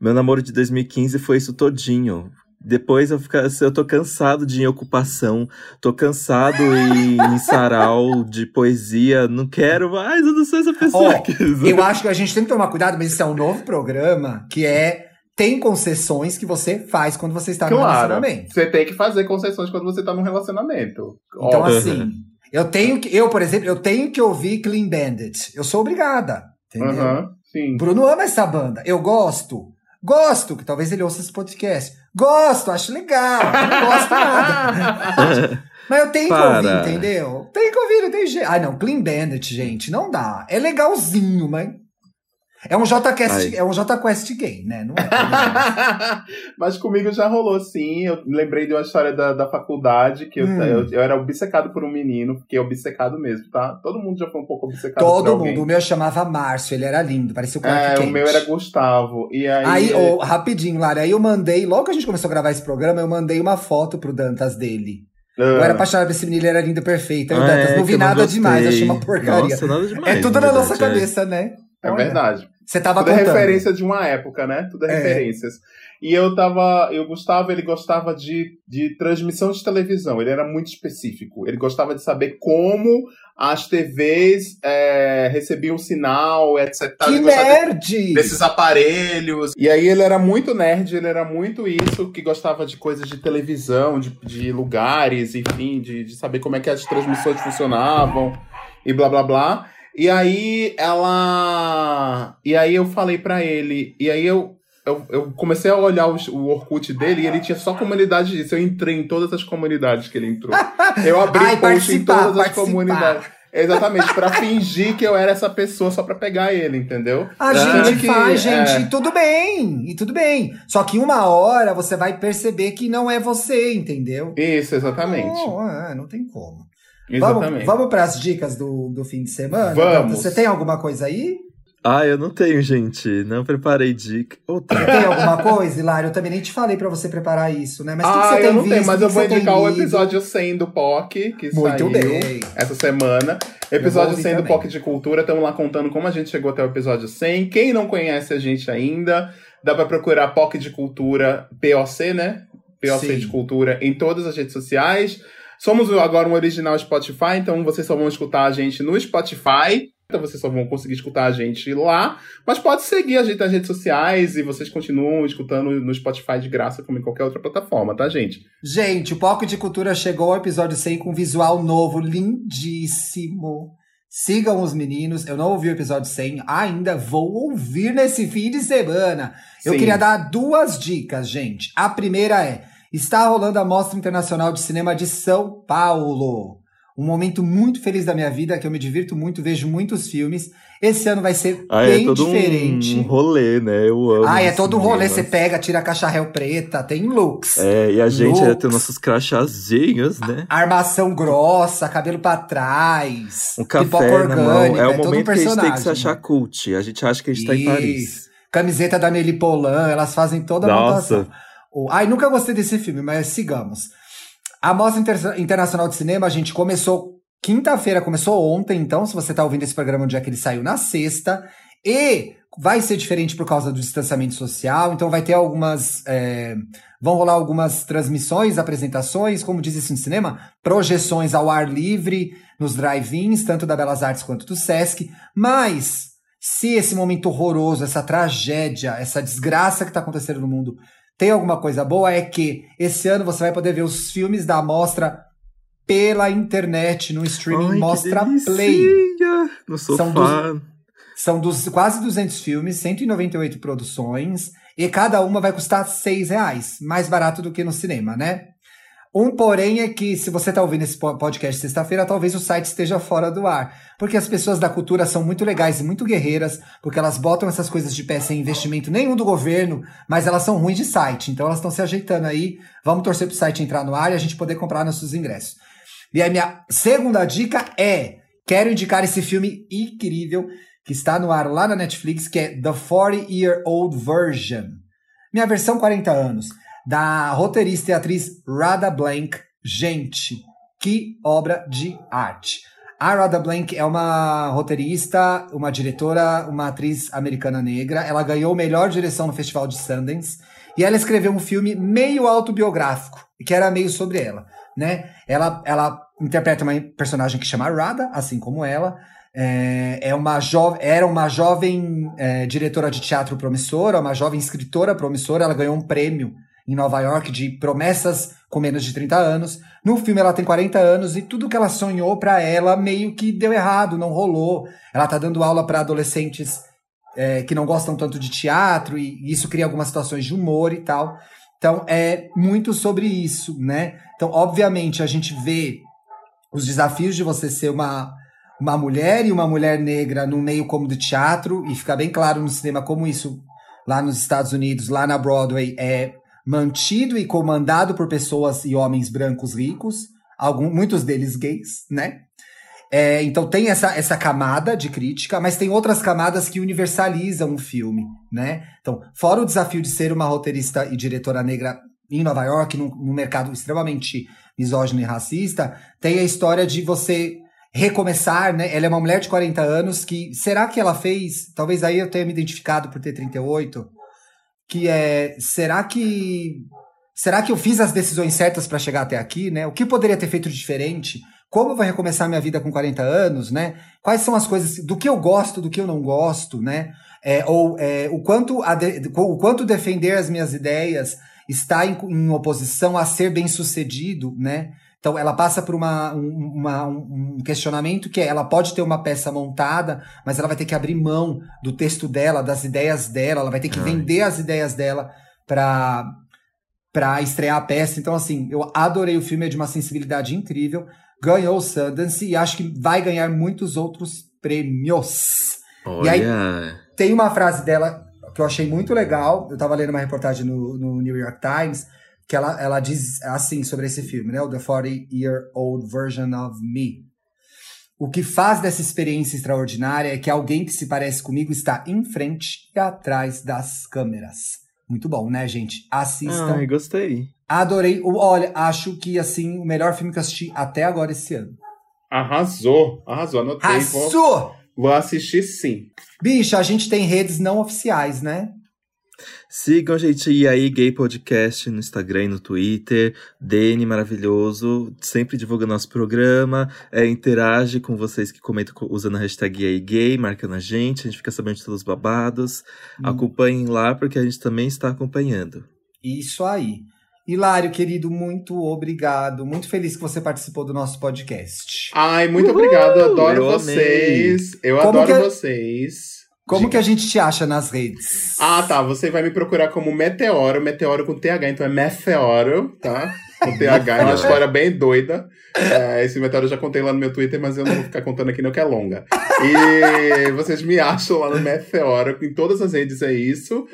Meu namoro de 2015 foi isso todinho. Depois eu, ficar, eu tô cansado de ocupação, tô cansado em, em sarau de poesia, não quero mais, eu não sou essa pessoa. Oh, eu acho que a gente tem que tomar cuidado, mas isso é um novo programa que é tem concessões que você faz quando você está claro, no relacionamento. Você tem que fazer concessões quando você está num relacionamento. Então, Óbvio. assim, eu tenho que. Eu, por exemplo, eu tenho que ouvir Clean Bandit. Eu sou obrigada. Entendeu? Uhum, sim. Bruno ama essa banda. Eu gosto. Gosto, que talvez ele ouça esse podcast. Gosto, acho legal. Não gosto nada. Mas eu tenho Para. que ouvir, entendeu? Tem que ouvir, não tem jeito. Ah, não, Clean Bandit, gente, não dá. É legalzinho, mas é um JQuest, é um JQuest gay, né? Não é Mas comigo já rolou, sim. Eu lembrei de uma história da, da faculdade, que hum. eu, eu, era obcecado por um menino, porque é obcecado mesmo, tá? Todo mundo já foi um pouco obcecado Todo por mundo. Alguém. O meu chamava Márcio, ele era lindo, parecia o É, o meu era Gustavo. E aí... Aí, oh, rapidinho, Lara, aí eu mandei, logo que a gente começou a gravar esse programa, eu mandei uma foto pro Dantas dele. Uh. Eu era apaixonado por esse menino, ele era lindo, perfeito. Aí, ah, Dantas, é, não vi nada demais, achei uma porcaria. Nossa, nada demais. É tudo na nossa é. cabeça, né? É Olha. verdade. Você tava Tudo é contando. é referência de uma época, né? Tudo é, é. referências. E eu tava. Eu gostava, ele gostava de, de transmissão de televisão. Ele era muito específico. Ele gostava de saber como as TVs é, recebiam sinal, etc. Que nerd! Desses aparelhos. E aí ele era muito nerd, ele era muito isso, que gostava de coisas de televisão, de, de lugares, enfim, de, de saber como é que as transmissões funcionavam e blá blá blá. E aí ela. E aí eu falei para ele. E aí eu, eu, eu, comecei a olhar o, o Orkut dele e ele tinha só comunidade disso. Eu entrei em todas as comunidades que ele entrou. Eu abri Ai, post em todas as comunidades. Exatamente, para fingir que eu era essa pessoa só para pegar ele, entendeu? A gente que, faz, gente, é... e tudo bem, e tudo bem. Só que uma hora você vai perceber que não é você, entendeu? Isso, exatamente. Não, é, não tem como. Exatamente. Vamos, vamos para as dicas do, do fim de semana? Vamos. Você tem alguma coisa aí? Ah, eu não tenho, gente. Não preparei dica. Você tem alguma coisa, Hilário? Eu também nem te falei para você preparar isso, né? Mas o ah, que, você tem eu não visto? tenho, mas que eu vou indicar o episódio 100 do POC, que Muito saiu bem. essa semana. Episódio 100 do POC de Cultura. Estamos lá contando como a gente chegou até o episódio 100. Quem não conhece a gente ainda, dá para procurar POC de Cultura, POC, né? POC Sim. de Cultura em todas as redes sociais. Somos agora um original Spotify, então vocês só vão escutar a gente no Spotify. vocês só vão conseguir escutar a gente lá, mas pode seguir a gente nas redes sociais e vocês continuam escutando no Spotify de graça, como em qualquer outra plataforma, tá, gente? Gente, o Poco de Cultura chegou ao episódio 100 com um visual novo, lindíssimo. Sigam os meninos. Eu não ouvi o episódio 100, ainda vou ouvir nesse fim de semana. Eu Sim. queria dar duas dicas, gente. A primeira é: está rolando a Mostra Internacional de Cinema de São Paulo. Um momento muito feliz da minha vida, que eu me divirto muito, vejo muitos filmes. Esse ano vai ser Ah, bem é todo diferente. um rolê, né? Eu amo. Ah, é todo um rolê. Você pega, tira a caixa réu preta, tem looks. É, e a gente é, Looks. tem nossos crachazinhos, né? Armação grossa, cabelo pra trás. Um café pipoca na mão. É o todo um momento que a gente tem que se achar cult. A gente acha que a gente tá em Paris. Isso. Camiseta da Nelly Polan, elas fazem toda a Nossa. montação. Ai, nunca gostei desse filme, mas sigamos. A Mostra Inter- Internacional de Cinema, a gente começou quinta-feira, começou ontem, então, se você tá ouvindo esse programa onde é que ele saiu na sexta. E vai ser diferente por causa do distanciamento social, então vai ter algumas. é, vão rolar algumas transmissões, apresentações, como diz isso no cinema, projeções ao ar livre nos drive-ins, tanto da Belas Artes quanto do Sesc. Mas se esse momento horroroso, essa tragédia, essa desgraça que está acontecendo no mundo tem alguma coisa boa, é que esse ano você vai poder ver os filmes da amostra pela internet, no streaming Ai, Mostra Play. No São sofá. São dos, quase 200 filmes, 198 produções, e cada uma vai custar 6 reais, mais barato do que no cinema, né? Um porém é que, se você está ouvindo esse po- podcast sexta-feira, talvez o site esteja fora do ar. Porque as pessoas da cultura são muito legais e muito guerreiras, porque elas botam essas coisas de pé sem investimento nenhum do governo, mas elas são ruins de site. Então elas estão se ajeitando aí. Vamos torcer pro site entrar no ar e a gente poder comprar nossos ingressos. E a minha segunda dica é: quero indicar esse filme incrível que está no ar lá na Netflix, que é The 40 Year Old Version. Minha versão 40 anos, da roteirista e atriz Rada Blank. Gente, que obra de arte. A Rada Blank é uma roteirista, uma diretora, uma atriz americana negra. Ela ganhou melhor direção no Festival de Sundance. E ela escreveu um filme meio autobiográfico, que era meio sobre ela, né? Ela, ela interpreta uma personagem que chama Rada, assim como ela. É, é uma jo era uma jovem é, diretora de teatro promissora, uma jovem escritora promissora. Ela ganhou um prêmio em Nova York de promessas com menos de 30 anos. No filme ela tem 40 anos e tudo que ela sonhou pra ela meio que deu errado, não rolou. Ela tá dando aula para adolescentes é, que não gostam tanto de teatro e isso cria algumas situações de humor e tal. Então é muito sobre isso, né? Então, obviamente, a gente vê os desafios de você ser uma, uma mulher e uma mulher negra no meio como do teatro, e fica bem claro no cinema como isso lá nos Estados Unidos, lá na Broadway, é mantido e comandado por pessoas e homens brancos ricos, algum, muitos deles gays, né? É, então tem essa, essa camada de crítica, mas tem outras camadas que universalizam o filme, né? Então, fora o desafio de ser uma roteirista e diretora negra em Nova York, num, num mercado extremamente misógino e racista, tem a história de você recomeçar, né? Ela é uma mulher de 40 anos que, será que ela fez, talvez aí eu tenha me identificado por ter 38, que é, será que será que eu fiz as decisões certas para chegar até aqui, né? O que poderia ter feito diferente? Como eu vou recomeçar minha vida com 40 anos, né? Quais são as coisas do que eu gosto, do que eu não gosto, né? É, ou é, o, quanto de- o quanto defender as minhas ideias está em, em oposição a ser bem sucedido, né? Então ela passa por uma, um- uma- um questionamento que é ela pode ter uma peça montada, mas ela vai ter que abrir mão do texto dela, das ideias dela, ela vai ter que Ai. vender as ideias dela para para estrear a peça. Então, assim, eu adorei o filme, é de uma sensibilidade incrível. Ganhou o Sundance e acho que vai ganhar muitos outros prêmios. E aí- Olha. Tem uma frase dela que eu achei muito legal. Eu tava lendo uma reportagem no, no New York Times que ela, ela diz assim sobre esse filme, né? O The 40 Year Old Version of Me. O que faz dessa experiência extraordinária é que alguém que se parece comigo está em frente e atrás das câmeras. Muito bom, né, gente? Assistam. Ai, gostei. Adorei. O- Olha, acho que assim, o melhor filme que eu assisti até agora esse ano. Arrasou, arrasou. Anotei. Vou, Arrasou! vou assistir sim. Bicho, a gente tem redes não oficiais, né? Sigam, gente, e aí, Gay Podcast no Instagram e no Twitter. Dene, maravilhoso, sempre divulga nosso programa, é, interage com vocês que comentam usando a hashtag aí gay, marcando a gente, a gente fica sabendo de todos os babados. Hum. Acompanhem lá, porque a gente também está acompanhando. Isso aí. Hilário, querido, muito obrigado. Muito feliz que você participou do nosso podcast. Ai, muito Uhul! obrigado. Adoro eu vocês. Amei. Eu como adoro que... vocês. Como Diga. que a gente te acha nas redes? Ah, tá. Você vai me procurar como Meteoro, Meteoro com TH, então é Meteoro, tá? Com TH, é uma história bem doida. É, esse Meteoro eu já contei lá no meu Twitter, mas eu não vou ficar contando aqui não, que é longa. E vocês me acham lá no Meteoro, em todas as redes é isso.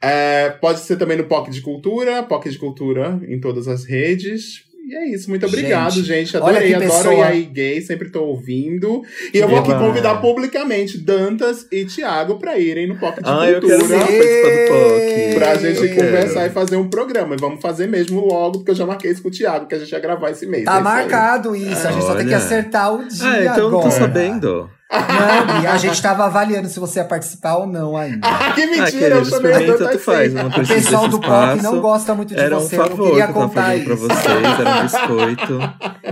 É, pode ser também no POC de Cultura, POC de Cultura em todas as redes. E é isso, muito obrigado, gente. gente. Adorei, adoro pessoa... e aí gay, sempre tô ouvindo. E eu vou aqui convidar publicamente Dantas e Thiago pra irem no POC de ah, Cultura. Eu quero ser Pra gente conversar e fazer um programa. E vamos fazer mesmo logo, porque eu já marquei isso com o Thiago, que a gente ia gravar esse mês. Tá é marcado isso, isso. a gente Olha. só tem que acertar o dia. Ah, então agora. eu tô sabendo. Não, e a gente tava avaliando se você ia participar ou não ainda. Ah, que mentira, ah, eu chamei tanto faz, não O pessoal do POC não gosta muito de era você, um favor eu queria que contar isso. pra vocês, era um biscoito.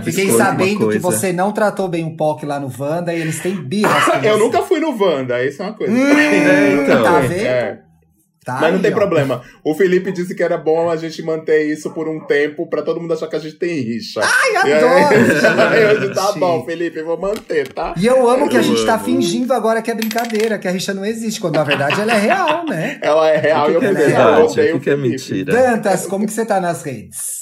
Fiquei biscoito, sabendo que você não tratou bem o POC lá no Wanda e eles têm birra. eu nunca fui no Wanda, isso é uma coisa. Hum, é, então. Tá vendo? É. Tá Mas não tem ó. problema. O Felipe disse que era bom a gente manter isso por um tempo pra todo mundo achar que a gente tem rixa. Ai, adoro! Aí, eu disse, tá bom, Felipe, vou manter, tá? E eu amo que a gente tá fingindo agora que é brincadeira, que a rixa não existe, quando na verdade ela é real, né? Ela é real e eu é verdade, o que é mentira. Dantas, como que você tá nas redes?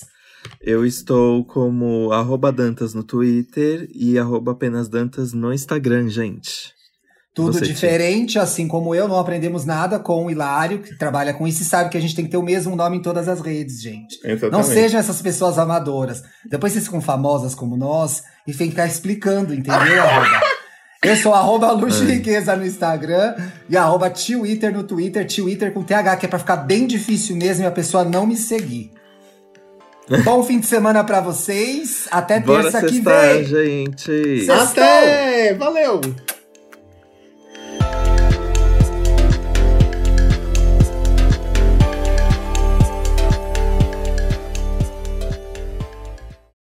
Eu estou como arroba Dantas no Twitter e arroba apenas Dantas no Instagram, gente. Tudo Você diferente, tinha. assim como eu, não aprendemos nada com o Hilário, que trabalha com isso e sabe que a gente tem que ter o mesmo nome em todas as redes, gente. Exatamente. Não sejam essas pessoas amadoras. Depois vocês ficam famosas como nós e tem que ficar explicando, entendeu? Eu sou arroba Luxo Riqueza no Instagram e arroba Twitter no Twitter, Twitter com TH, que é pra ficar bem difícil mesmo e a pessoa não me seguir. Bom fim de semana para vocês. Até terça que vem. gente. Até! Valeu!